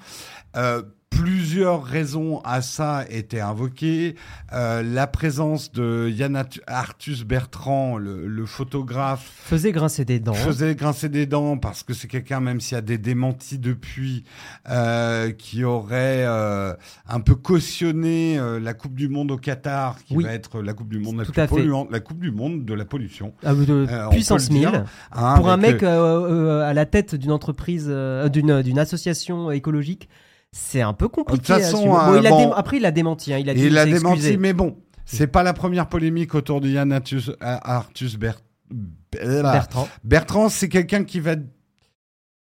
Euh, Plusieurs raisons à ça étaient invoquées. Euh, la présence de Yann Art- Arthus Bertrand, le, le photographe, Faisait grincer des dents. faisait grincer des dents parce que c'est quelqu'un, même s'il y a des démentis depuis, euh, qui aurait euh, un peu cautionné la Coupe du Monde au Qatar, qui Oui. va être la Coupe du Monde la Tout plus polluante, la Coupe du Monde de la pollution. Ah, de Euh, puissance peut le dire, 1000. hein, Pour un mec euh, euh, euh, à la tête d'une entreprise, d'une d'une association écologique, c'est un peu compliqué. De toute façon, à assumer. Bon, il a bon. dé- Après, il a démenti. hein, il a dit il démenti, excusé. mais bon, c'est pas la première polémique autour de Yann Arthus, Arthus Ber- Ber- Bertrand. Bertrand, c'est quelqu'un qui va,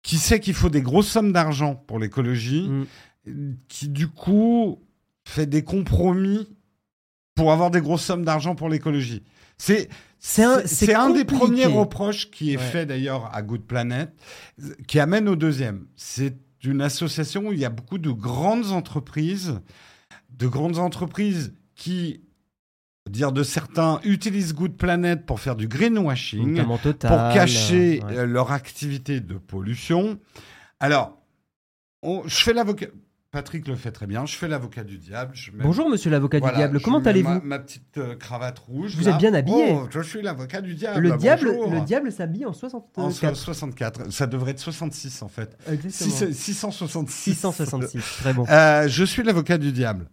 qui sait qu'il faut des grosses sommes d'argent pour l'écologie, Mm. qui du coup fait des compromis pour avoir des grosses sommes d'argent pour l'écologie. C'est C'est un- des premiers reproches qui est Ouais. fait d'ailleurs à Good Planet, qui amène au deuxième. C'est une association où il y a beaucoup de grandes entreprises, de grandes entreprises qui, dire de certains, utilisent Good Planet pour faire du greenwashing Total. pour cacher euh, ouais. leur activité de pollution. Alors, on- je fais l'avocat. Patrick le fait très bien. Je fais l'avocat du diable. Je mets- Bonjour, monsieur l'avocat Voilà, du diable. Comment allez-vous ma, ma petite euh, cravate rouge. Vous là. êtes bien habillé. Oh, je suis l'avocat du diable. Le diable, bonjour. le diable s'habille en 64. En so- 64. Ça devrait être 66 en fait. Exactement. Six- 666. 666. Très bon. Euh, je suis l'avocat du diable.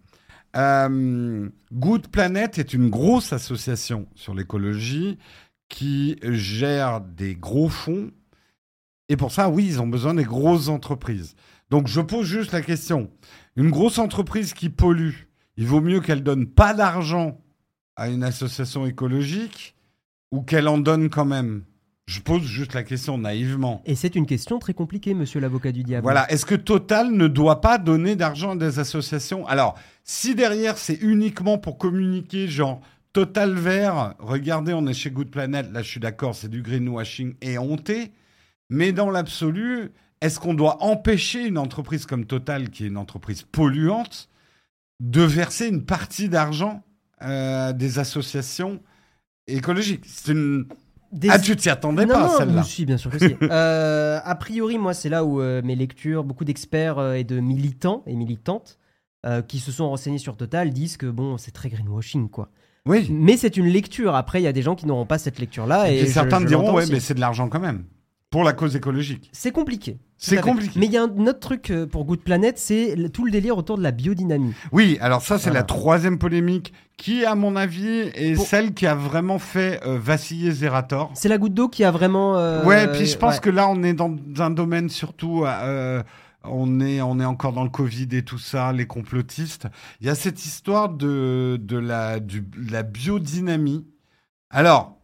Euh, Good Planet est une grosse association sur l'écologie qui gère des gros fonds. Et pour ça, oui, ils ont besoin des grosses entreprises. Donc je pose juste la question. Une grosse entreprise qui pollue, il vaut mieux qu'elle donne pas d'argent à une association écologique ou qu'elle en donne quand même? Je pose juste la question naïvement. Et c'est une question très compliquée, monsieur l'avocat du diable. Voilà. Est-ce que Total ne doit pas donner d'argent à des associations? Alors, si derrière c'est uniquement pour communiquer, genre Total Vert, regardez, on est chez Good Planet, là je suis d'accord, c'est du greenwashing et honté. Mais dans l'absolu, est-ce qu'on doit empêcher une entreprise comme Total, qui est une entreprise polluante, de verser une partie d'argent euh, à des associations écologiques? C'est une. Des- Ah, tu t'y attendais non, pas, non, celle-là bien sûr que si. Euh, a priori, moi, c'est là où euh, mes lectures, beaucoup d'experts euh, et de militants et militantes euh, qui se sont renseignés sur Total disent que bon, c'est très greenwashing, quoi. Oui. Mais c'est une lecture. Après, il y a des gens qui n'auront pas cette lecture-là. Et, Et, puis je- certains je diront, ouais, aussi. mais c'est de l'argent quand même. Pour la cause écologique. C'est compliqué. C'est compliqué. Mais il y a un autre truc euh, pour Good Planet, c'est tout le délire autour de la biodynamie. Oui, alors ça, c'est Voilà. la troisième polémique qui, à mon avis, est Pour- celle qui a vraiment fait euh, vaciller Zerator. C'est la goutte d'eau qui a vraiment. euh, ouais, puis je pense ouais. que là, on est dans un domaine surtout. euh, on, est, on est encore dans le Covid et tout ça, les complotistes. Il y a cette histoire de, de, la, du- de la biodynamie. Alors,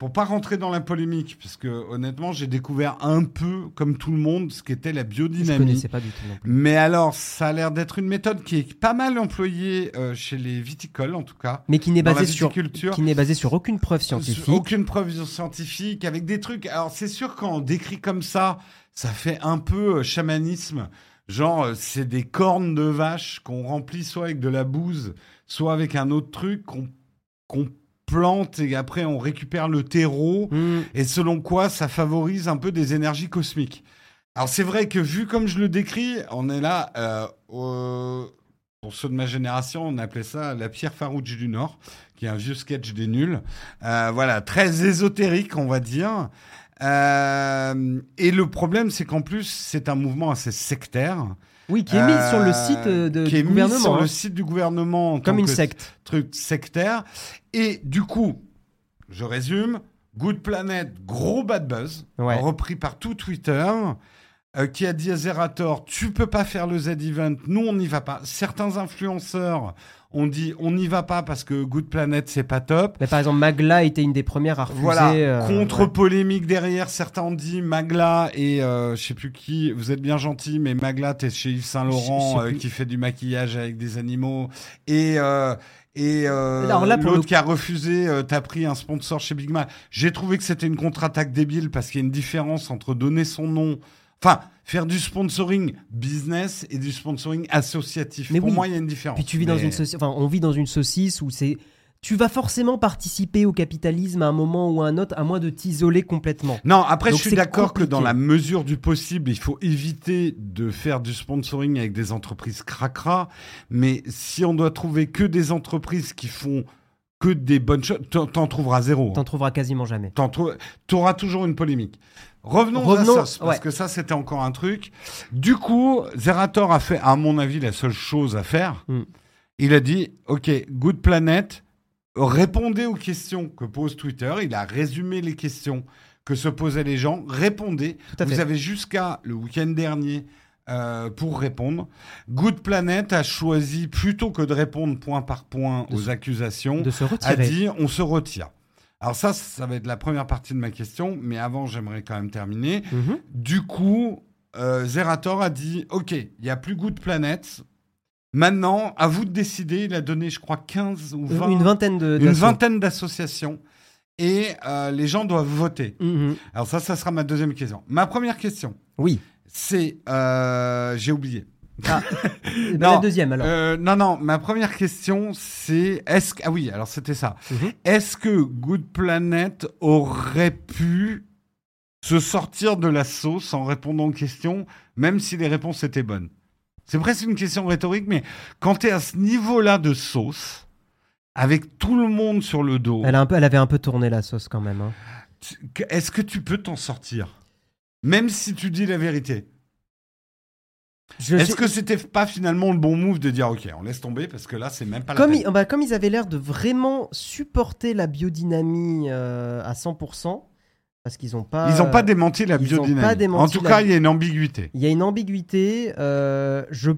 pour pas rentrer dans la polémique, parce que honnêtement, j'ai découvert un peu, comme tout le monde, ce qu'était la Je biodynamie. connaissais pas du tout non plus. Mais alors, ça a l'air d'être une méthode qui est pas mal employée euh, chez les viticoles, en tout cas. Mais qui n'est basée sur qui n'est basée sur aucune preuve scientifique. Aucune preuve scientifique, avec des trucs. Alors, c'est sûr, quand on décrit comme ça, ça fait un peu euh, chamanisme. Genre, euh, c'est des cornes de vache qu'on remplit soit avec de la bouse, soit avec un autre truc qu'on qu'on plante et après on récupère le terreau Hmm. et selon quoi ça favorise un peu des énergies cosmiques. Alors c'est vrai que vu comme je le décris, on est là, euh, pour ceux de ma génération, on appelait ça la pierre farouche du Nord, qui est un vieux sketch des nuls. Euh, voilà, très ésotérique, on va dire. Euh, et le problème, c'est qu'en plus, c'est un mouvement assez sectaire. Oui, qui est mis euh, sur le site euh, de, qui est du mis gouvernement. sur hein. le site du gouvernement en Comme tant une que secte. truc sectaire. Et du coup, je résume, Good Planet, gros bad buzz, Ouais. repris par tout Twitter, euh, qui a dit à Zerator, tu peux pas faire le Z-Event, nous on n'y va pas. Certains influenceurs ont dit, on n'y va pas parce que Good Planet, c'est pas top. Mais par exemple, Magla était une des premières à refuser. Voilà, euh, contre-polémique derrière, certains ont dit Magla et euh, je sais plus qui, vous êtes bien gentil, mais Magla, t'es chez Yves Saint Je Laurent sais euh, qui fait du maquillage avec des animaux et euh, et euh, l'autre le- qui a refusé, euh, t'as pris un sponsor chez Big Mac. J'ai trouvé que c'était une contre-attaque débile parce qu'il y a une différence entre donner son nom, enfin faire du sponsoring business et du sponsoring associatif. Mais pour oui. moi, il y a une différence. Puis tu vis dans une saucisse. Enfin, on vit dans une saucisse où c'est tu vas forcément participer au capitalisme à un moment ou à un autre, à moins de t'isoler complètement. Non, après, Donc je suis d'accord que dans la mesure du possible, il faut éviter de faire du sponsoring avec des entreprises cracra. Mais si on doit trouver que des entreprises qui font que des bonnes choses, t'en t'en trouveras zéro. T'en trouveras quasiment jamais. Tu auras toujours une polémique. Revenons, Revenons, à SOS, parce que ça, c'était encore un truc. Du coup, Zerator a fait, à mon avis, la seule chose à faire. Mm. Il a dit, OK, Good Planet, répondez aux questions que pose Twitter. Il a résumé les questions que se posaient les gens. Répondez. Vous avez jusqu'à le week-end dernier euh, pour répondre. Good Planet a choisi, plutôt que de répondre point par point De aux se- accusations, De se a dit on se retire. Alors ça, ça va être la première partie de ma question, mais avant, j'aimerais quand même terminer. Mhm. Du coup, euh, Zerator a dit, OK, il n'y a plus Good Planet. Maintenant, à vous de décider. Il a donné, je crois, 15 ou 20, Une vingtaine de. une vingtaine d'associations. Et euh, les gens doivent voter. Mhm. Alors ça, ça sera ma deuxième question. Ma première question, Oui. C'est... euh, J'ai oublié. Eh ben, Non, la deuxième alors. Euh, non, non, ma première question, c'est est-ce que ah oui, alors c'était ça. Mhm. Est-ce que Good Planet aurait pu se sortir de la sauce en répondant aux questions, même si les réponses étaient bonnes? C'est presque une question rhétorique, mais quand tu es à ce niveau-là de sauce, avec tout le monde sur le dos, Elle, a un peu, elle avait un peu tourné la sauce quand même. hein. est-ce que tu peux t'en sortir? Même si tu dis la vérité. Est-ce sais- que c'était pas finalement le bon move de dire ok, on laisse tomber parce que là c'est même pas la comme, peine. ils, bah, comme ils avaient l'air de vraiment supporter la biodynamie euh, à 100%, parce qu'ils n'ont pas. Ils n'ont pas démenti la biodynamie. pas démenti en tout la- cas, il y a une ambiguïté. Il y a une ambiguïté. euh, je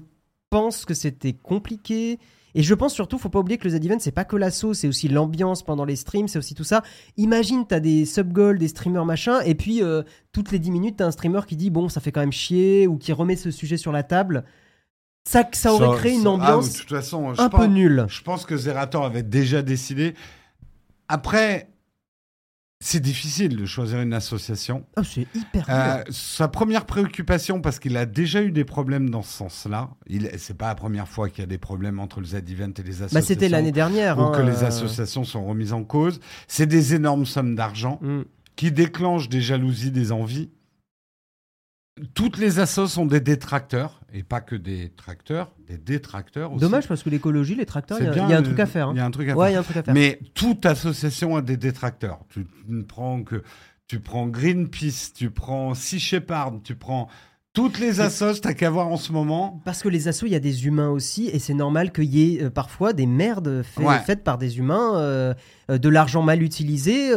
pense que c'était compliqué. Et je pense surtout, faut pas oublier que le Z-Event, c'est pas que l'assaut, c'est aussi l'ambiance pendant les streams, c'est aussi tout ça. Imagine, t'as des sub-goals, des streamers machin, et puis euh, toutes les 10 minutes, t'as un streamer qui dit bon, ça fait quand même chier, ou qui remet ce sujet sur la table. Ça, ça aurait créé une ah, ambiance de toute façon, je un pense, peu nulle. Je pense que Zerator avait déjà décidé. Après, c'est difficile de choisir une association. Oh, c'est hyper Euh, sa première préoccupation, parce qu'il a déjà eu des problèmes dans ce sens-là, c'est pas la première fois qu'il y a des problèmes entre le Z-Event et les associations. Bah, c'était l'année dernière. Ou hein, que les euh, associations sont remises en cause. C'est des énormes sommes d'argent hmm. qui déclenchent des jalousies, des envies. Toutes les assos sont des détracteurs, et pas que des tracteurs, des détracteurs aussi. Dommage parce que l'écologie, les tracteurs, il y, C'est a- bien, il y a un truc à faire. hein. Il y a un truc à Ouais, il faire. y a un truc à faire. Mais toute association a des détracteurs. Tu ne prends que tu prends Greenpeace, tu prends Sea Shepherd, tu prends toutes les assos, t'as qu'à voir en ce moment. Parce que les assos, il y a des humains aussi, et c'est normal qu'il y ait euh, parfois des merdes fait- Ouais. faites par des humains, euh, euh, de l'argent mal utilisé.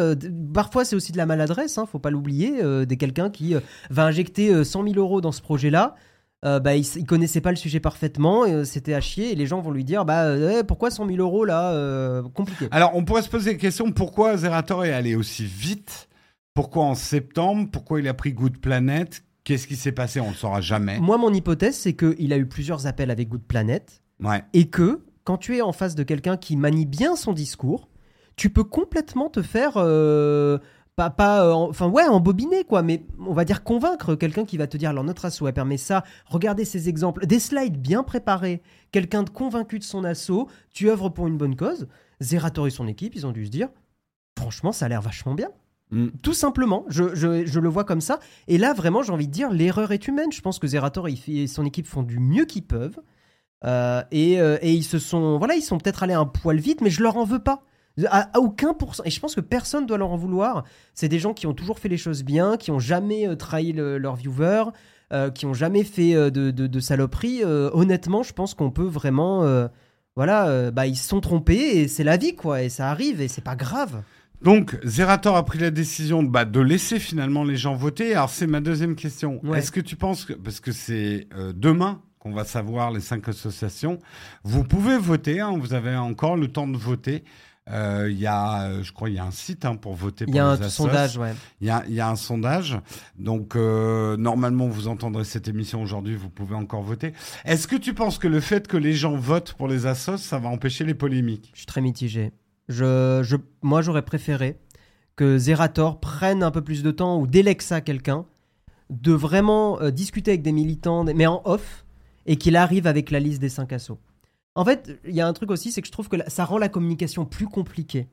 parfois, c'est aussi de la maladresse, hein, faut pas l'oublier. des quelqu'un qui va injecter euh, 100 000 euros dans ce projet-là. bah, il, il connaissait pas le sujet parfaitement, c'était à chier, et les gens vont lui dire bah eh, pourquoi 100 000 euros là Compliqué. Alors, on pourrait se poser la question pourquoi Zerator est allé aussi vite? Pourquoi en septembre? Pourquoi il a pris Good Planet? Qu'est-ce qui s'est passé? On le saura jamais. Moi, mon hypothèse, c'est qu'il a eu plusieurs appels avec Good Planet, Ouais. et que quand tu es en face de quelqu'un qui manie bien son discours, tu peux complètement te faire euh, pas pas euh, en- enfin ouais embobiner quoi. Mais on va dire convaincre quelqu'un qui va te dire alors notre assaut elle permet ça. Regardez ces exemples. Des slides bien préparés. Quelqu'un de convaincu de son assaut. Tu œuvres pour une bonne cause. Zerator et son équipe ils ont dû se dire franchement ça a l'air vachement bien Mm. tout simplement, je, je- le vois comme ça. Et là, vraiment, j'ai envie de dire, l'erreur est humaine. Je pense que Zerator et son équipe font du mieux qu'ils peuvent. Euh, et, euh, et ils se sont, voilà, ils sont peut-être allés un poil vite, mais je leur en veux pas. À, à aucun pourcent. Et je pense que personne doit leur en vouloir. C'est des gens qui ont toujours fait les choses bien, qui ont jamais euh, trahi le- leurs viewers, qui ont jamais fait de, de, de saloperies. Euh, honnêtement, je pense qu'on peut vraiment, voilà, bah ils se sont trompés et c'est la vie quoi, et ça arrive et c'est pas grave. Donc, Zerator a pris la décision bah, de laisser finalement les gens voter. Alors, c'est ma deuxième question. Ouais. Est-ce que tu penses que, parce que c'est euh, demain qu'on va savoir les cinq associations, vous pouvez voter, hein, vous avez encore le temps de voter. Euh, Il y a, je crois, il y a un site hein, pour voter. Il y a un sondage, ouais. Il y a, il y a un sondage. Donc, euh, normalement, vous entendrez cette émission aujourd'hui, vous pouvez encore voter. Est-ce que tu penses que le fait que les gens votent pour les assos, ça va empêcher les polémiques? Je suis très mitigé. Je, je, moi, j'aurais préféré que Zerator prenne un peu plus de temps ou délègue ça à quelqu'un, de vraiment euh, discuter avec des militants, mais en off, et qu'il arrive avec la liste des cinq assos. En fait, il y a un truc aussi, c'est que je trouve que ça rend la communication plus compliquée.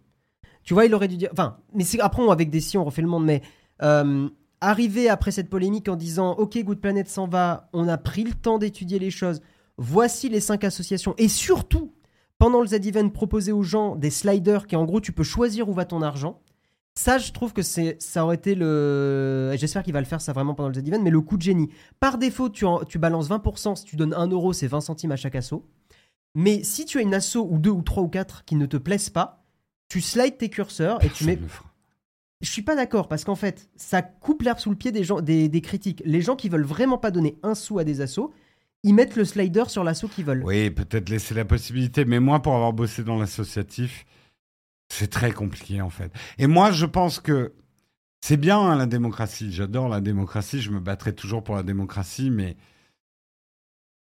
Tu vois, il aurait dû dire. Enfin, mais après, on, avec des si, on refait le monde, mais euh, arriver après cette polémique en disant Ok, Good Planet s'en va, on a pris le temps d'étudier les choses, voici les cinq associations, et surtout, pendant le Z-Event, proposer aux gens des sliders qui, en gros, tu peux choisir où va ton argent. Ça, je trouve que c'est, ça aurait été le. J'espère qu'il va le faire ça vraiment pendant le Z-Event, mais le coup de génie. Par défaut, tu, en- tu balances 20%, si tu donnes 1 euro, c'est 20 centimes à chaque assaut. Mais si tu as une asso ou deux ou trois ou quatre qui ne te plaisent pas, tu slides tes curseurs et tu mets. Je suis pas d'accord parce qu'en fait, ça coupe l'herbe sous le pied des gens, des, des critiques. Les gens qui veulent vraiment pas donner un sou à des assos, ils mettent le slider sur l'assaut qu'ils veulent. Oui, peut-être laisser la possibilité, mais moi, pour avoir bossé dans l'associatif, c'est très compliqué en fait. Et moi, je pense que c'est bien hein, la démocratie. J'adore la démocratie. Je me battrai toujours pour la démocratie, mais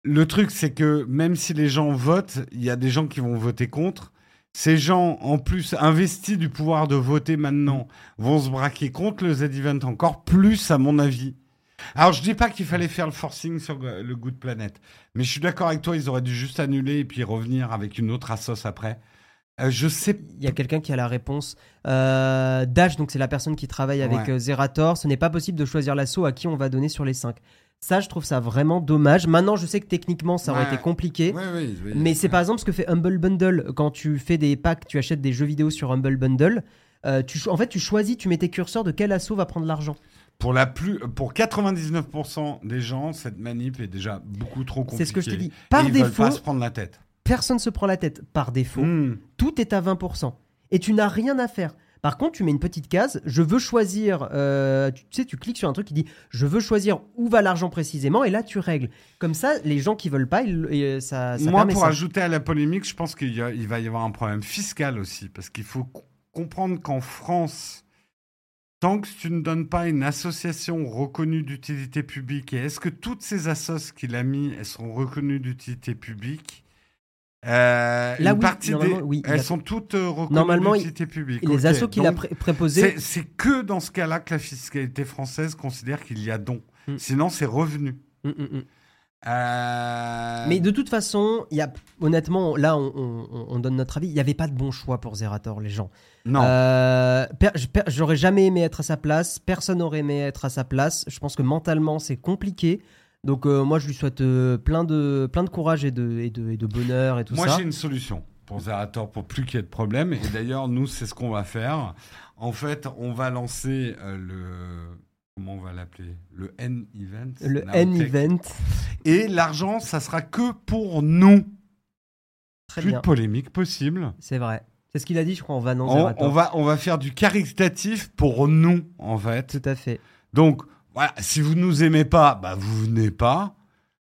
le truc, c'est que même si les gens votent, il y a des gens qui vont voter contre. Ces gens, en plus investis du pouvoir de voter maintenant, vont se braquer contre le Z-Event encore plus, à mon avis. Alors, je dis pas qu'il fallait faire le forcing sur le Good Planet, mais je suis d'accord avec toi, ils auraient dû juste annuler et puis revenir avec une autre assos après. Euh, je sais. Il y a quelqu'un qui a la réponse. Euh, Dash, donc c'est la personne qui travaille avec Ouais. euh, Zerator. Ce n'est pas possible de choisir l'assaut à qui on va donner sur les 5. Ça, je trouve ça vraiment dommage. Maintenant, je sais que techniquement, ça aurait Ouais. été compliqué. Mais c'est par exemple ce que fait Humble Bundle. Quand tu fais des packs, tu achètes des jeux vidéo sur Humble Bundle. euh, tu, en fait, tu choisis, tu mets tes curseurs de quel assaut va prendre l'argent. Pour, la plus, pour 99% des gens, cette manip est déjà beaucoup trop compliquée. C'est ce que je te dis. Et Par ils défaut, pas se prendre la tête. personne se prend la tête. Par défaut, Hmm. tout est à 20%. Et tu n'as rien à faire. Par contre, tu mets une petite case, je veux choisir, euh, tu, sais, tu cliques sur un truc qui dit, je veux choisir où va l'argent précisément, et là tu règles. Comme ça, les gens qui veulent pas, ils- et ça, ça Moi, pour ça. ajouter à la polémique, je pense qu'il va y avoir un problème fiscal aussi, parce qu'il faut co- comprendre qu'en France, tant que tu ne donnes pas une association reconnue d'utilité publique, et est-ce que toutes ces assos qu'il a mis, elles seront reconnues d'utilité publique? Euh, Là, une oui, partie des, oui, elles a- sont toutes euh, reconnues Normalement, il- d'utilité publique. Et les Ok, assos qu'il a pré- préposés, c'est- que dans ce cas-là que la fiscalité française considère qu'il y a don. Mm. Sinon, c'est revenu. Mm, mm. Euh, Mais de toute façon, y a, honnêtement, là, on, on- on donne notre avis. Il n'y avait pas de bon choix pour Zerator, les gens. Non. Euh, J'aurais jamais aimé être à sa place. Personne n'aurait aimé être à sa place. Je pense que mentalement, c'est compliqué. Donc, euh, moi, je lui souhaite plein, de, plein de courage et de, et de, et de bonheur et tout Moi, ça. j'ai une solution pour Zerator pour plus qu'il y ait de problème. Et d'ailleurs, nous, c'est ce qu'on va faire. En fait, on va lancer le. Comment on va l'appeler? Le N-Event? Le N-Event. Et l'argent, ça sera que pour nous. Très plus bien. de polémique possible. C'est vrai. C'est ce qu'il a dit, je crois, en On, va, on va faire du caritatif pour nous, en fait. Tout à fait. Donc, voilà, si vous nous aimez pas, bah, vous venez pas.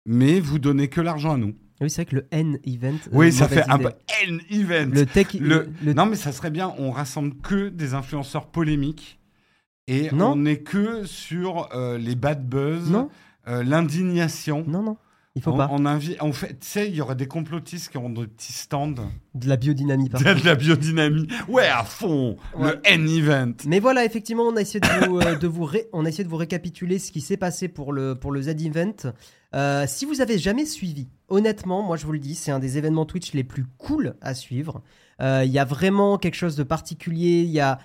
Mais vous donnez que l'argent à nous. Oui, c'est vrai que le N-Event. euh, Oui, ça fait un peu N-Event. Le tech. Le- le- Non, mais ça serait bien, on rassemble que des influenceurs polémiques et Non. on n'est que sur euh, les bad buzz, euh, l'indignation. non, non. Il faut on, pas. on fait, tu sais, il y aurait des complotistes qui auront des petits stands De la biodynamie, par de la biodynamie. Ouais, à fond, Ouais. le N-Event. Mais voilà, effectivement, on a essayé de vous, euh, de vous ré- on a essayé de vous récapituler ce qui s'est passé pour le, pour le Z-Event. Euh, si vous avez jamais suivi, honnêtement, moi je vous le dis, c'est un des événements Twitch les plus cool à suivre. Euh, Il y a vraiment quelque chose de particulier. Il y a...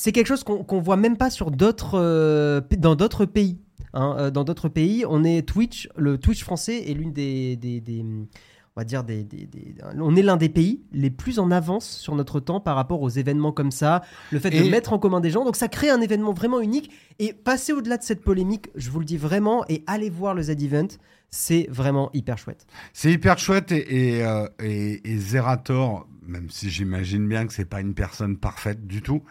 C'est quelque chose qu'on qu'on voit même pas sur d'autres, euh, dans d'autres pays. hein. Euh, dans d'autres pays, on est Twitch, le Twitch français est l'une des, des, des- on va dire des, des- des- on est l'un des pays les plus en avance sur notre temps par rapport aux événements comme ça, le fait de Et- mettre en commun des gens. Donc ça crée un événement vraiment unique. Et passer au-delà de cette polémique, je vous le dis vraiment, et allez voir le Z-Event, c'est vraiment hyper chouette. C'est hyper chouette et, et, euh, et- et Zerator, même si j'imagine bien que c'est pas une personne parfaite du tout,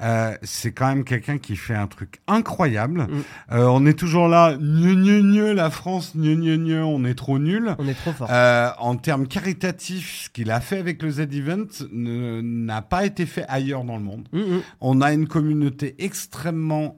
euh, c'est quand même quelqu'un qui fait un truc incroyable. Mm. Euh, on est toujours là, gneu, gneu, gneu, la France, gneu, gneu, gneu, on est trop nul. On est trop fort. Euh, en termes caritatifs, ce qu'il a fait avec le Z-Event n'a pas été fait ailleurs dans le monde. Mm, mm. On a une communauté extrêmement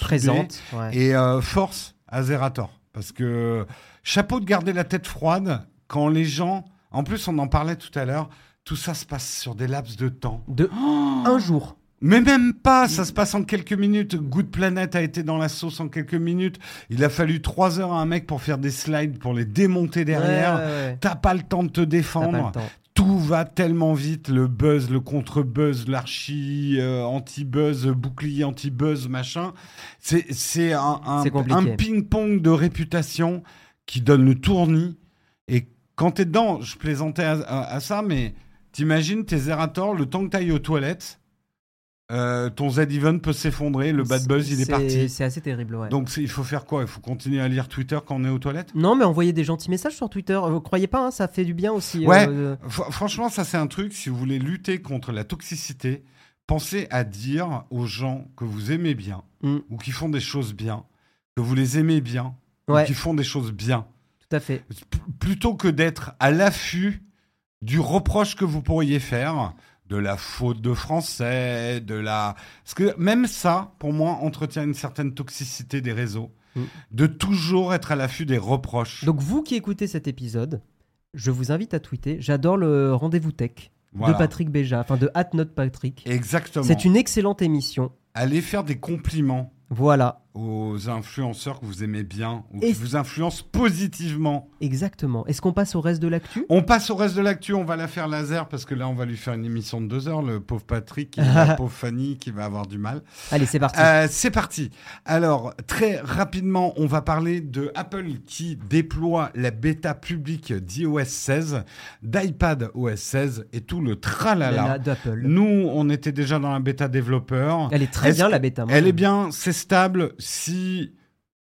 Présente. ouais. et force à Zerator. Parce que chapeau de garder la tête froide quand les gens. En plus, on en parlait tout à l'heure. Tout ça se passe sur des laps de temps. De un jour. Mais même pas, ça se passe en quelques minutes. Good Planet a été dans la sauce en quelques minutes. Il a fallu trois heures à un mec pour faire des slides, pour les démonter derrière. Ouais, ouais, ouais. T'as pas le temps de te défendre. Tout va tellement vite, le buzz, le contre-buzz, l'archi, euh, anti-buzz, bouclier anti-buzz, machin. C'est un, un, ping-pong de réputation qui donne le tournis. Et quand t'es dedans, je plaisantais à, à- à ça, mais t'imagines tes Zerator, le temps que t'ailles aux toilettes, euh, ton Z-Even peut s'effondrer, le bad buzz, il est parti. C'est assez terrible, ouais. Donc il faut faire quoi? Il faut continuer à lire Twitter quand on est aux toilettes? Non, mais envoyer des gentils messages sur Twitter. Vous croyez pas, hein, ça fait du bien aussi. Ouais. euh, Fr- Franchement, ça c'est un truc, si vous voulez lutter contre la toxicité, pensez à dire aux gens que vous aimez bien, Mm. ou qui font des choses bien, que vous les aimez bien, Ouais. ou qui font des choses bien. Tout à fait. P- plutôt que d'être à l'affût du reproche que vous pourriez faire, de la faute de français, de la... Parce que même ça, pour moi, entretient une certaine toxicité des réseaux, Mm. de toujours être à l'affût des reproches. Donc vous qui écoutez cet épisode, je vous invite à tweeter. J'adore le rendez-vous tech Voilà. de Patrick Béja, enfin de Patrick. Exactement. C'est une excellente émission. Allez faire des compliments Voilà, aux influenceurs que vous aimez bien ou qui vous influencent positivement. exactement. Est-ce qu'on passe au reste de l'actu? On passe au reste de l'actu, on va la faire laser parce que là on va lui faire une émission de deux heures, le pauvre Patrick et la pauvre Fanny qui va avoir du mal. Allez, c'est parti. Euh, c'est parti. Alors très rapidement, on va parler de Apple qui déploie la bêta publique d'iOS 16, d'iPad OS 16 et tout le tralala. Lala d'Apple. Nous, on était déjà dans la bêta développeur. Elle est très bien la bêta. moi, Elle est bien, c'est stable. Si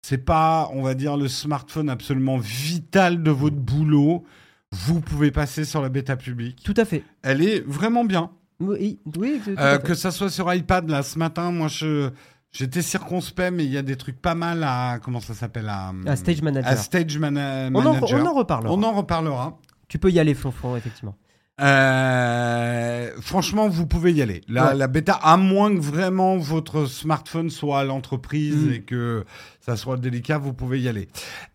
c'est pas, on va dire, le smartphone absolument vital de votre boulot, vous pouvez passer sur la bêta publique. Tout à fait. Elle est vraiment bien. Oui, oui tout Euh, que ça soit sur iPad, là, ce matin, moi, je. J'étais circonspect, mais il y a des trucs pas mal à. Comment ça s'appelle à, À Stage Manager. à Stage Mana- on, en, Manager. on en reparlera. On en reparlera. Tu peux y aller, Flonflon, effectivement. Euh, franchement, vous pouvez y aller. La, Ouais. la bêta, à moins que vraiment votre smartphone soit à l'entreprise Mm. et que ça soit délicat, vous pouvez y aller.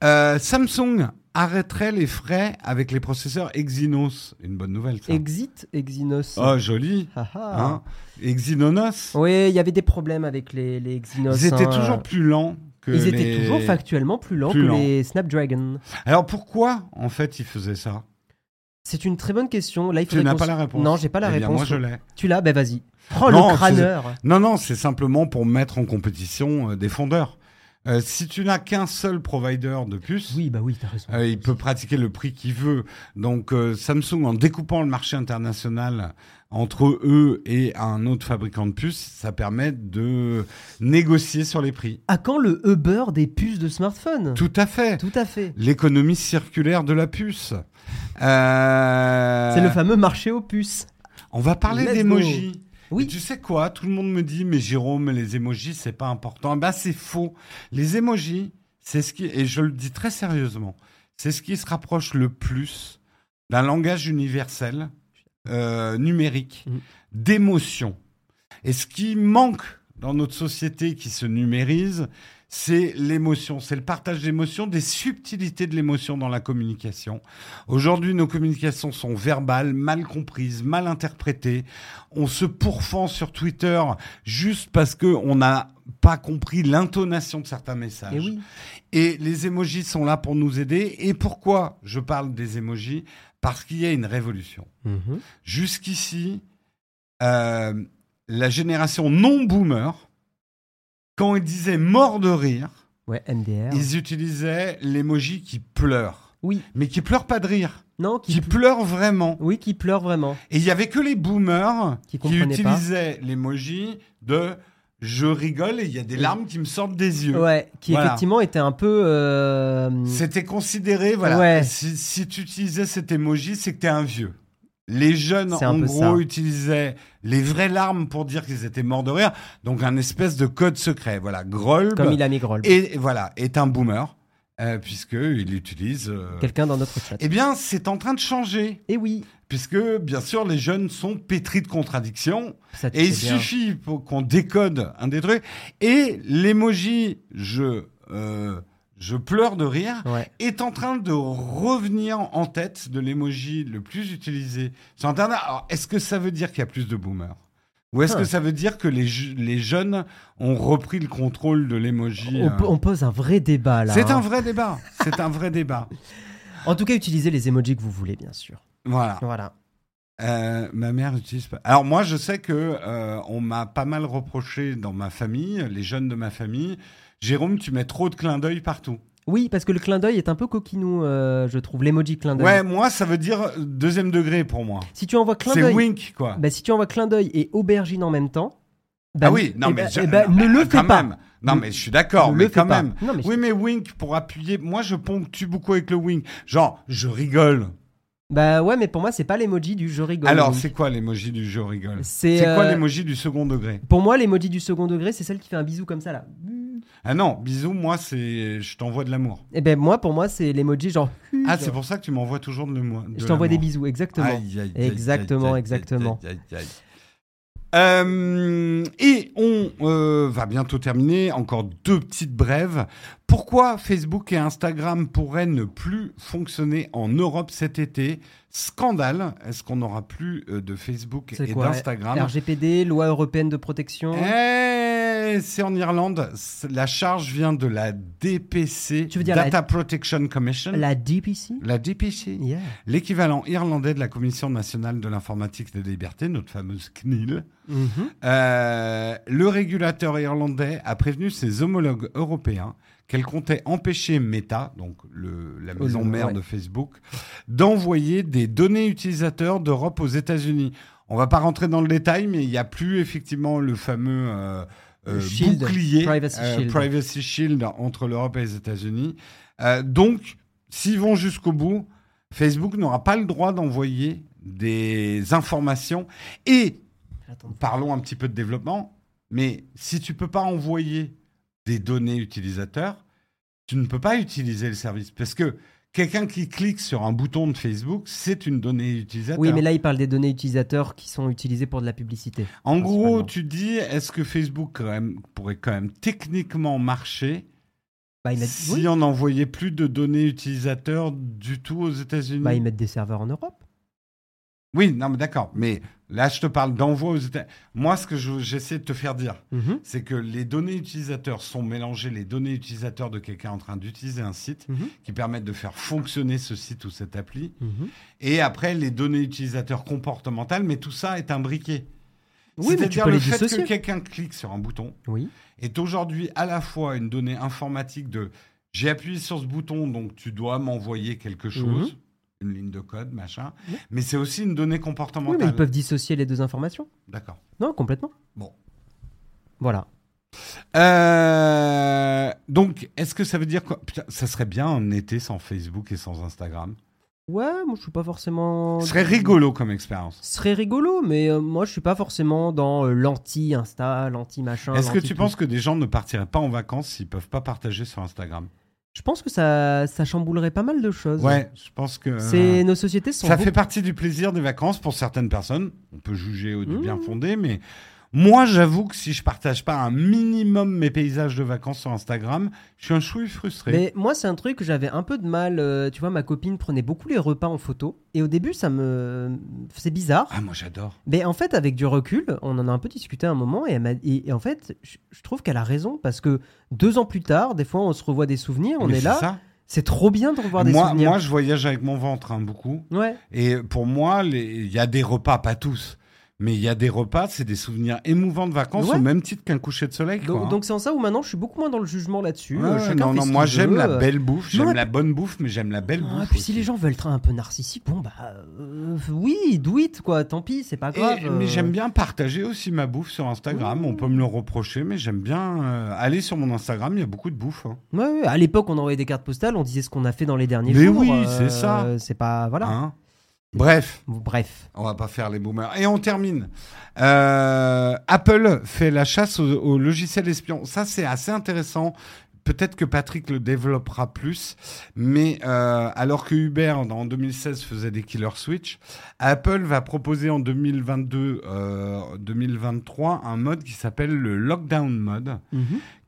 Euh, Samsung arrêterait les frais avec les processeurs Exynos. Une bonne nouvelle, ça. Exit Exynos. Oh, joli. Ah, ah. Hein? Exynonos. Oui, il y avait des problèmes avec les, les Exynos. Ils étaient hein. toujours plus lents que Ils étaient toujours factuellement plus lents plus que les Snapdragon. Alors pourquoi, en fait, ils faisaient ça? C'est une très bonne question. Là, il Tu n'as pas la réponse. Non, j'ai pas la Eh bien, réponse. moi, je l'ai. Tu l'as? Ben vas-y. Oh, Non, le crâneur. Non, non, c'est simplement pour mettre en compétition euh, des fondeurs. Euh, si tu n'as qu'un seul provider de puces, Oui, bah oui, raison. euh, il peut pratiquer le prix qu'il veut. Donc euh, Samsung, en découpant le marché international entre eux et un autre fabricant de puces, ça permet de négocier sur les prix. À quand le Uber des puces de smartphone? Tout à fait. Tout à fait. L'économie circulaire de la puce. C'est le fameux marché aux puces. On va parler d'émojis. Oui. Et tu sais quoi? Tout le monde me dit, mais Jérôme, les émojis, c'est pas important. Bah, c'est faux. Les émojis, c'est ce qui, et je le dis très sérieusement, c'est ce qui se rapproche le plus d'un langage universel, euh, numérique, Mhm. d'émotion. Et ce qui manque dans notre société qui se numérise, c'est l'émotion, c'est le partage d'émotions, des subtilités de l'émotion dans la communication. Aujourd'hui, nos communications sont verbales, mal comprises, mal interprétées. On se pourfend sur Twitter juste parce que on n'a pas compris l'intonation de certains messages. Et oui. Et les emojis sont là pour nous aider. Et pourquoi je parle des emojis Parce qu'il y a une révolution. Mhm. Jusqu'ici, euh, la génération non-boomer, quand ils disaient mort de rire, Ouais, MDR. ils utilisaient l'emoji qui pleure. Oui. Mais qui pleure pas de rire, Non, qui, qui ple- pleure vraiment. Oui, qui pleure vraiment. Et il y avait que les boomers Qui utilisaient l'emoji de je rigole et il y a des larmes qui me sortent des yeux. Ouais, qui Voilà. effectivement était un peu. euh, C'était considéré, voilà. Ouais. Si, si tu utilisais cet emoji, c'est que t'es un vieux. Les jeunes, en gros, ça. utilisaient les vraies larmes pour dire qu'ils étaient morts de rire. Donc, un espèce de code secret. Voilà. Grolb Comme il a mis et, voilà, est un boomer, euh, puisqu'il utilise. euh, Quelqu'un dans notre chat. Eh bien, c'est en train de changer. Et oui, Puisque, bien sûr, les jeunes sont pétris de contradictions. ça Et il bien. suffit pour qu'on décode un des trucs. Et l'emoji, je, euh, je pleure de rire, Ouais. est en train de revenir en tête de l'emoji le plus utilisé sur Internet. Alors, est-ce que ça veut dire qu'il y a plus de boomers? Ou est-ce Ah. que ça veut dire que les, je- les jeunes ont repris le contrôle de l'emoji On, euh, on pose un vrai débat là. C'est hein. un vrai débat. C'est un vrai débat. En tout cas, utilisez les emojis que vous voulez, bien sûr. Voilà. Voilà. Euh, ma mère utilise pas. Alors moi, je sais que euh, on m'a pas mal reproché dans ma famille, les jeunes de ma famille. Jérôme, tu mets trop de clins d'œil partout. Oui, parce que le clin d'œil est un peu coquinou, euh, je trouve. L'emoji clin d'œil. Ouais, moi, ça veut dire deuxième degré pour moi. Si tu envoies clin C'est d'œil, wink, quoi. bah, si tu envoies clin d'œil et aubergine en même temps, bah, ah oui, non eh mais bah- je- eh bah, non, ne le quand fais pas. même. Non mais je suis d'accord, mais le quand pas. même. Non, mais je- Oui, mais wink pour appuyer. Moi, je ponctue beaucoup avec le wink. Genre, je rigole. Bah ouais, mais pour moi, c'est pas l'emoji du je rigole. Alors, c'est quoi l'emoji du je rigole? C'est, C'est quoi euh, l'emoji du second degré? Pour moi, l'emoji du second degré, c'est celle qui fait un bisou comme ça là. Ah non, bisous, moi, c'est je t'envoie de l'amour. Et ben moi, pour moi, c'est l'emoji genre. Ah, c'est pour ça que tu m'envoies toujours de l'amour. Je t'envoie des bisous, exactement. Aïe, aïe, aïe, Exactement, exactement. aïe, aïe, aïe. Euh, et on euh, va bientôt terminer. Encore deux petites brèves. Pourquoi Facebook et Instagram pourraient ne plus fonctionner en Europe cet été? Scandale. Est-ce qu'on n'aura plus euh, de Facebook et d'Instagram? RGPD, loi européenne de protection? C'est en Irlande. La charge vient de la DPC, Tu veux dire la- Data Protection Commission. La DPC La DPC. Yeah. L'équivalent irlandais de la Commission nationale de l'informatique et des libertés, notre fameuse CNIL. Mhm. Euh, le régulateur irlandais a prévenu ses homologues européens qu'elle comptait empêcher Meta, donc le- la Oh, maison mère ouais. de Facebook, d'envoyer des données utilisateurs d'Europe aux États-Unis. On va pas rentrer dans le détail, mais il n'y a plus effectivement le fameux euh, Shield, bouclier, Privacy euh, Shield. Privacy Shield entre l'Europe et les États-Unis. Euh, donc, s'ils vont jusqu'au bout, Facebook n'aura pas le droit d'envoyer des informations. Et Attends. parlons un petit peu de développement, mais si tu peux pas envoyer des données utilisateurs, tu ne peux pas utiliser le service parce que quelqu'un qui clique sur un bouton de Facebook, c'est une donnée utilisateur. Oui, mais là, il parle des données utilisateurs qui sont utilisées pour de la publicité. en gros, tu dis, est-ce que Facebook quand même, pourrait quand même techniquement marcher Bah, ils mettent, si oui. on n'envoyait plus de données utilisateurs du tout aux États-Unis? Bah, ils mettent des serveurs en Europe. Oui, non, mais d'accord. Mais là, je te parle d'envoi aux États-Unis. Moi, ce que je- j'essaie de te faire dire, Mhm. c'est que les données utilisateurs sont mélangées, les données utilisateurs de quelqu'un en train d'utiliser un site Mhm. qui permettent de faire fonctionner ce site ou cette appli, Mhm. et après les données utilisateurs comportementales, mais tout ça est imbriqué. Oui, C'est-à-dire le fait dissocier. que quelqu'un clique sur un bouton Oui. est aujourd'hui à la fois une donnée informatique de j'ai appuyé sur ce bouton, donc tu dois m'envoyer quelque chose, une ligne de code, machin, mais c'est aussi une donnée Oui, comportementale. mais ils peuvent dissocier les deux informations. D'accord. Non, complètement. Bon. Voilà. Euh, donc, est-ce que ça veut dire quoi? Putain, ça serait bien un été sans Facebook et sans Instagram. Ouais, moi, je suis pas forcément. Ce serait rigolo comme expérience. Ce serait rigolo, mais euh, moi, je suis pas forcément dans euh, l'anti-Insta, l'anti-machin. Est-ce que tu penses que des gens ne partiraient pas en vacances s'ils peuvent pas partager sur Instagram? Je pense que ça, ça chamboulerait pas mal de choses. Ouais, je pense que C'est nos sociétés sont. ça beaucoup- fait partie du plaisir des vacances pour certaines personnes. On peut juger au du Mmh. bien fondé, mais moi, j'avoue que si je partage pas un minimum mes paysages de vacances sur Instagram, je suis un chouille frustré. Mais moi, c'est un truc que j'avais un peu de mal. euh, tu vois, ma copine prenait beaucoup les repas en photo. Et au début, ça me. C'est bizarre. Ah, moi, j'adore. Mais en fait, avec du recul, on en a un peu discuté à un moment. Et, elle m'a- et- et en fait, je, je trouve qu'elle a raison. Parce que deux ans plus tard, des fois, on se revoit des souvenirs. On Mais est c'est là. ça. C'est trop bien de revoir des Moi, souvenirs. moi, je voyage avec mon ventre hein, beaucoup. Ouais. Et pour moi, les- il y a des repas, pas tous, mais il y a des repas, c'est des souvenirs émouvants de vacances Ouais. au même titre qu'un coucher de soleil. quoi, Donc hein. donc c'est en ça où maintenant, je suis beaucoup moins dans le jugement là-dessus. Ouais, Euh, non, non, moi j'aime la belle bouffe, j'aime la bonne bouffe, mais j'aime la belle Ah, bouffe. puis si les gens veulent être un peu narcissiques, bon bah euh, oui, do it quoi, tant pis, c'est pas Et- grave. mais euh. j'aime bien partager aussi ma bouffe sur Instagram. On peut me le reprocher, mais j'aime bien euh, aller sur mon Instagram. Il y a beaucoup de bouffe. hein. Ouais, à l'époque, on envoyait des cartes postales, on disait ce qu'on a fait dans les derniers Mais jours. oui, euh, c'est ça. C'est pas voilà. Hein Bref, Bref. on va pas faire les boomers. Et on termine. Euh, Apple fait la chasse au, au logiciel espion. Ça, c'est assez intéressant. Peut-être que Patrick le développera plus, mais euh, alors que Uber en 2016 faisait des killer switch, Apple va proposer en 2022, euh, 2023 un mode qui s'appelle le lockdown mode,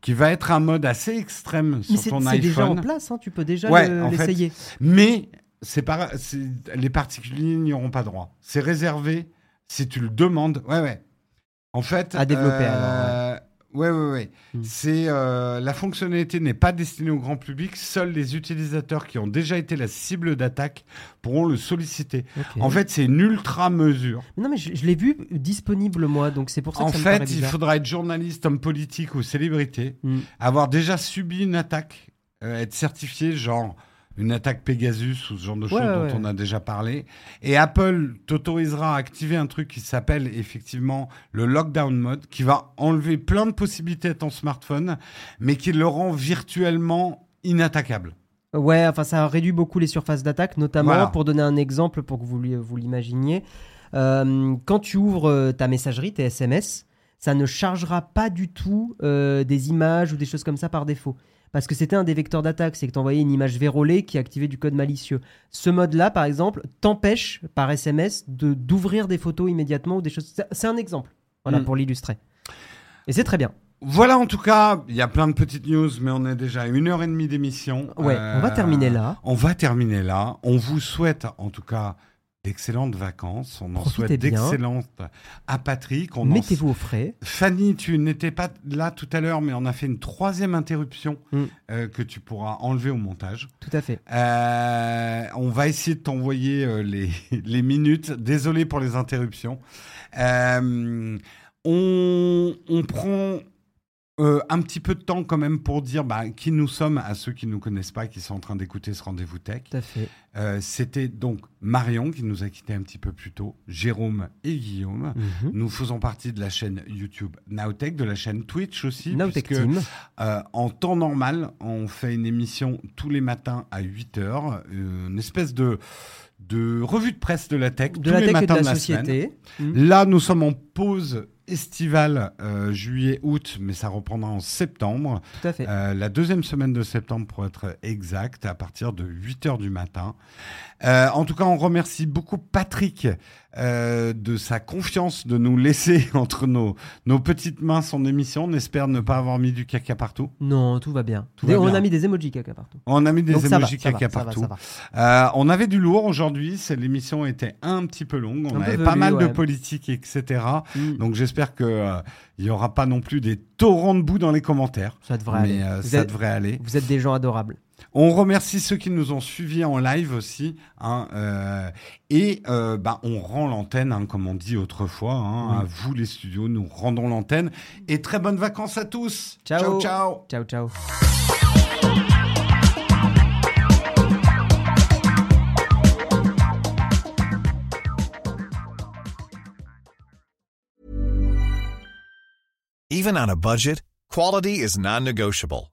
qui va être un mode assez extrême sur c'est ton c'est iPhone. déjà en place, hein, tu peux déjà Ouais, le- l'essayer. Mais c'est- les particuliers n'y auront pas droit. C'est réservé si tu le demandes. Ouais, ouais. En fait, À développer, euh, alors, Ouais, ouais, ouais. Hmm. C'est euh, la fonctionnalité n'est pas destinée au grand public. Seuls les utilisateurs qui ont déjà été la cible d'attaque pourront le solliciter. En fait, c'est une ultra mesure. Non, mais je, je l'ai vu disponible, moi, donc c'est pour ça que En ça me paraît fait, il faudra être journaliste, homme politique ou célébrité, Mm. avoir déjà subi une attaque, euh, être certifié, genre une attaque Pegasus ou ce genre de choses Ouais, dont ouais. on a déjà parlé. Et Apple t'autorisera à activer un truc qui s'appelle effectivement le lockdown mode, qui va enlever plein de possibilités à ton smartphone, mais qui le rend virtuellement inattaquable. Ouais, enfin, ça réduit beaucoup les surfaces d'attaque, notamment Voilà. pour donner un exemple pour que vous, vous l'imaginiez. Euh, quand tu ouvres euh, ta messagerie, tes SMS, ça ne chargera pas du tout euh, des images ou des choses comme ça par défaut. Parce que c'était un des vecteurs d'attaque, c'est que tu envoyais une image vérolée qui activait du code malicieux. Ce mode-là, par exemple, t'empêche par SMS de d'ouvrir des photos immédiatement ou des choses. c'est- un exemple, voilà, Mm. pour l'illustrer. Et c'est très bien. Voilà, en tout cas, il y a plein de petites news, mais on est déjà à une heure et demie d'émission. Ouais, Euh, on va terminer là. On va terminer là. On vous souhaite, en tout cas, d'excellentes vacances. On en Profitez souhaite d'excellentes à Patrick. En- Mettez-vous au frais. Fanny, tu n'étais pas là tout à l'heure, mais on a fait une troisième interruption Mm. euh, que tu pourras enlever au montage. Tout à fait. Euh, on va essayer de t'envoyer euh, les, les minutes. Désolé pour les interruptions. On, on prend euh, un petit peu de temps quand même pour dire bah, qui nous sommes à ceux qui ne nous connaissent pas, qui sont en train d'écouter ce rendez-vous tech. Tout à fait. Euh, C'était donc Marion qui nous a quittés un petit peu plus tôt, Jérôme et Guillaume. Mhm. Nous faisons partie de la chaîne YouTube Nowtech, de la chaîne Twitch aussi. Nowtech puisque, Team. euh, en temps normal, on fait une émission tous les matins à 8h, une espèce de, de revue de presse de la tech, de tous la les tech et de matins la, de la société. semaine. Mm. Là, nous sommes en pause estivale, euh, juillet-août, mais ça reprendra en septembre. Tout à fait. Euh, la deuxième semaine de septembre, pour être exact, à partir de 8h du matin. Euh, en tout cas, on remercie beaucoup Patrick euh, de sa confiance de nous laisser entre nos, nos petites mains son émission. On espère ne pas avoir mis du caca partout. Non, tout va bien. Tout Des- va on bien. a mis des emojis caca partout. On a mis des Donc emojis va, caca va, partout. ça. Euh, on avait du lourd aujourd'hui. L'émission était un petit peu longue. On Un avait pas mal de politique, etc. Mm. Donc j'espère que euh, il y aura pas non plus des torrents de boue dans les commentaires. Ça devrait mais aller. euh, Vous ça êtes- devrait aller. Vous êtes des gens adorables. On remercie ceux qui nous ont suivis en live aussi. hein, euh, et euh, bah, on rend l'antenne, hein, comme on dit autrefois. hein, À vous les studios, nous rendons l'antenne. Et très bonnes vacances à tous. Ciao. ciao. Ciao, ciao. Even on a budget, quality is non-negotiable.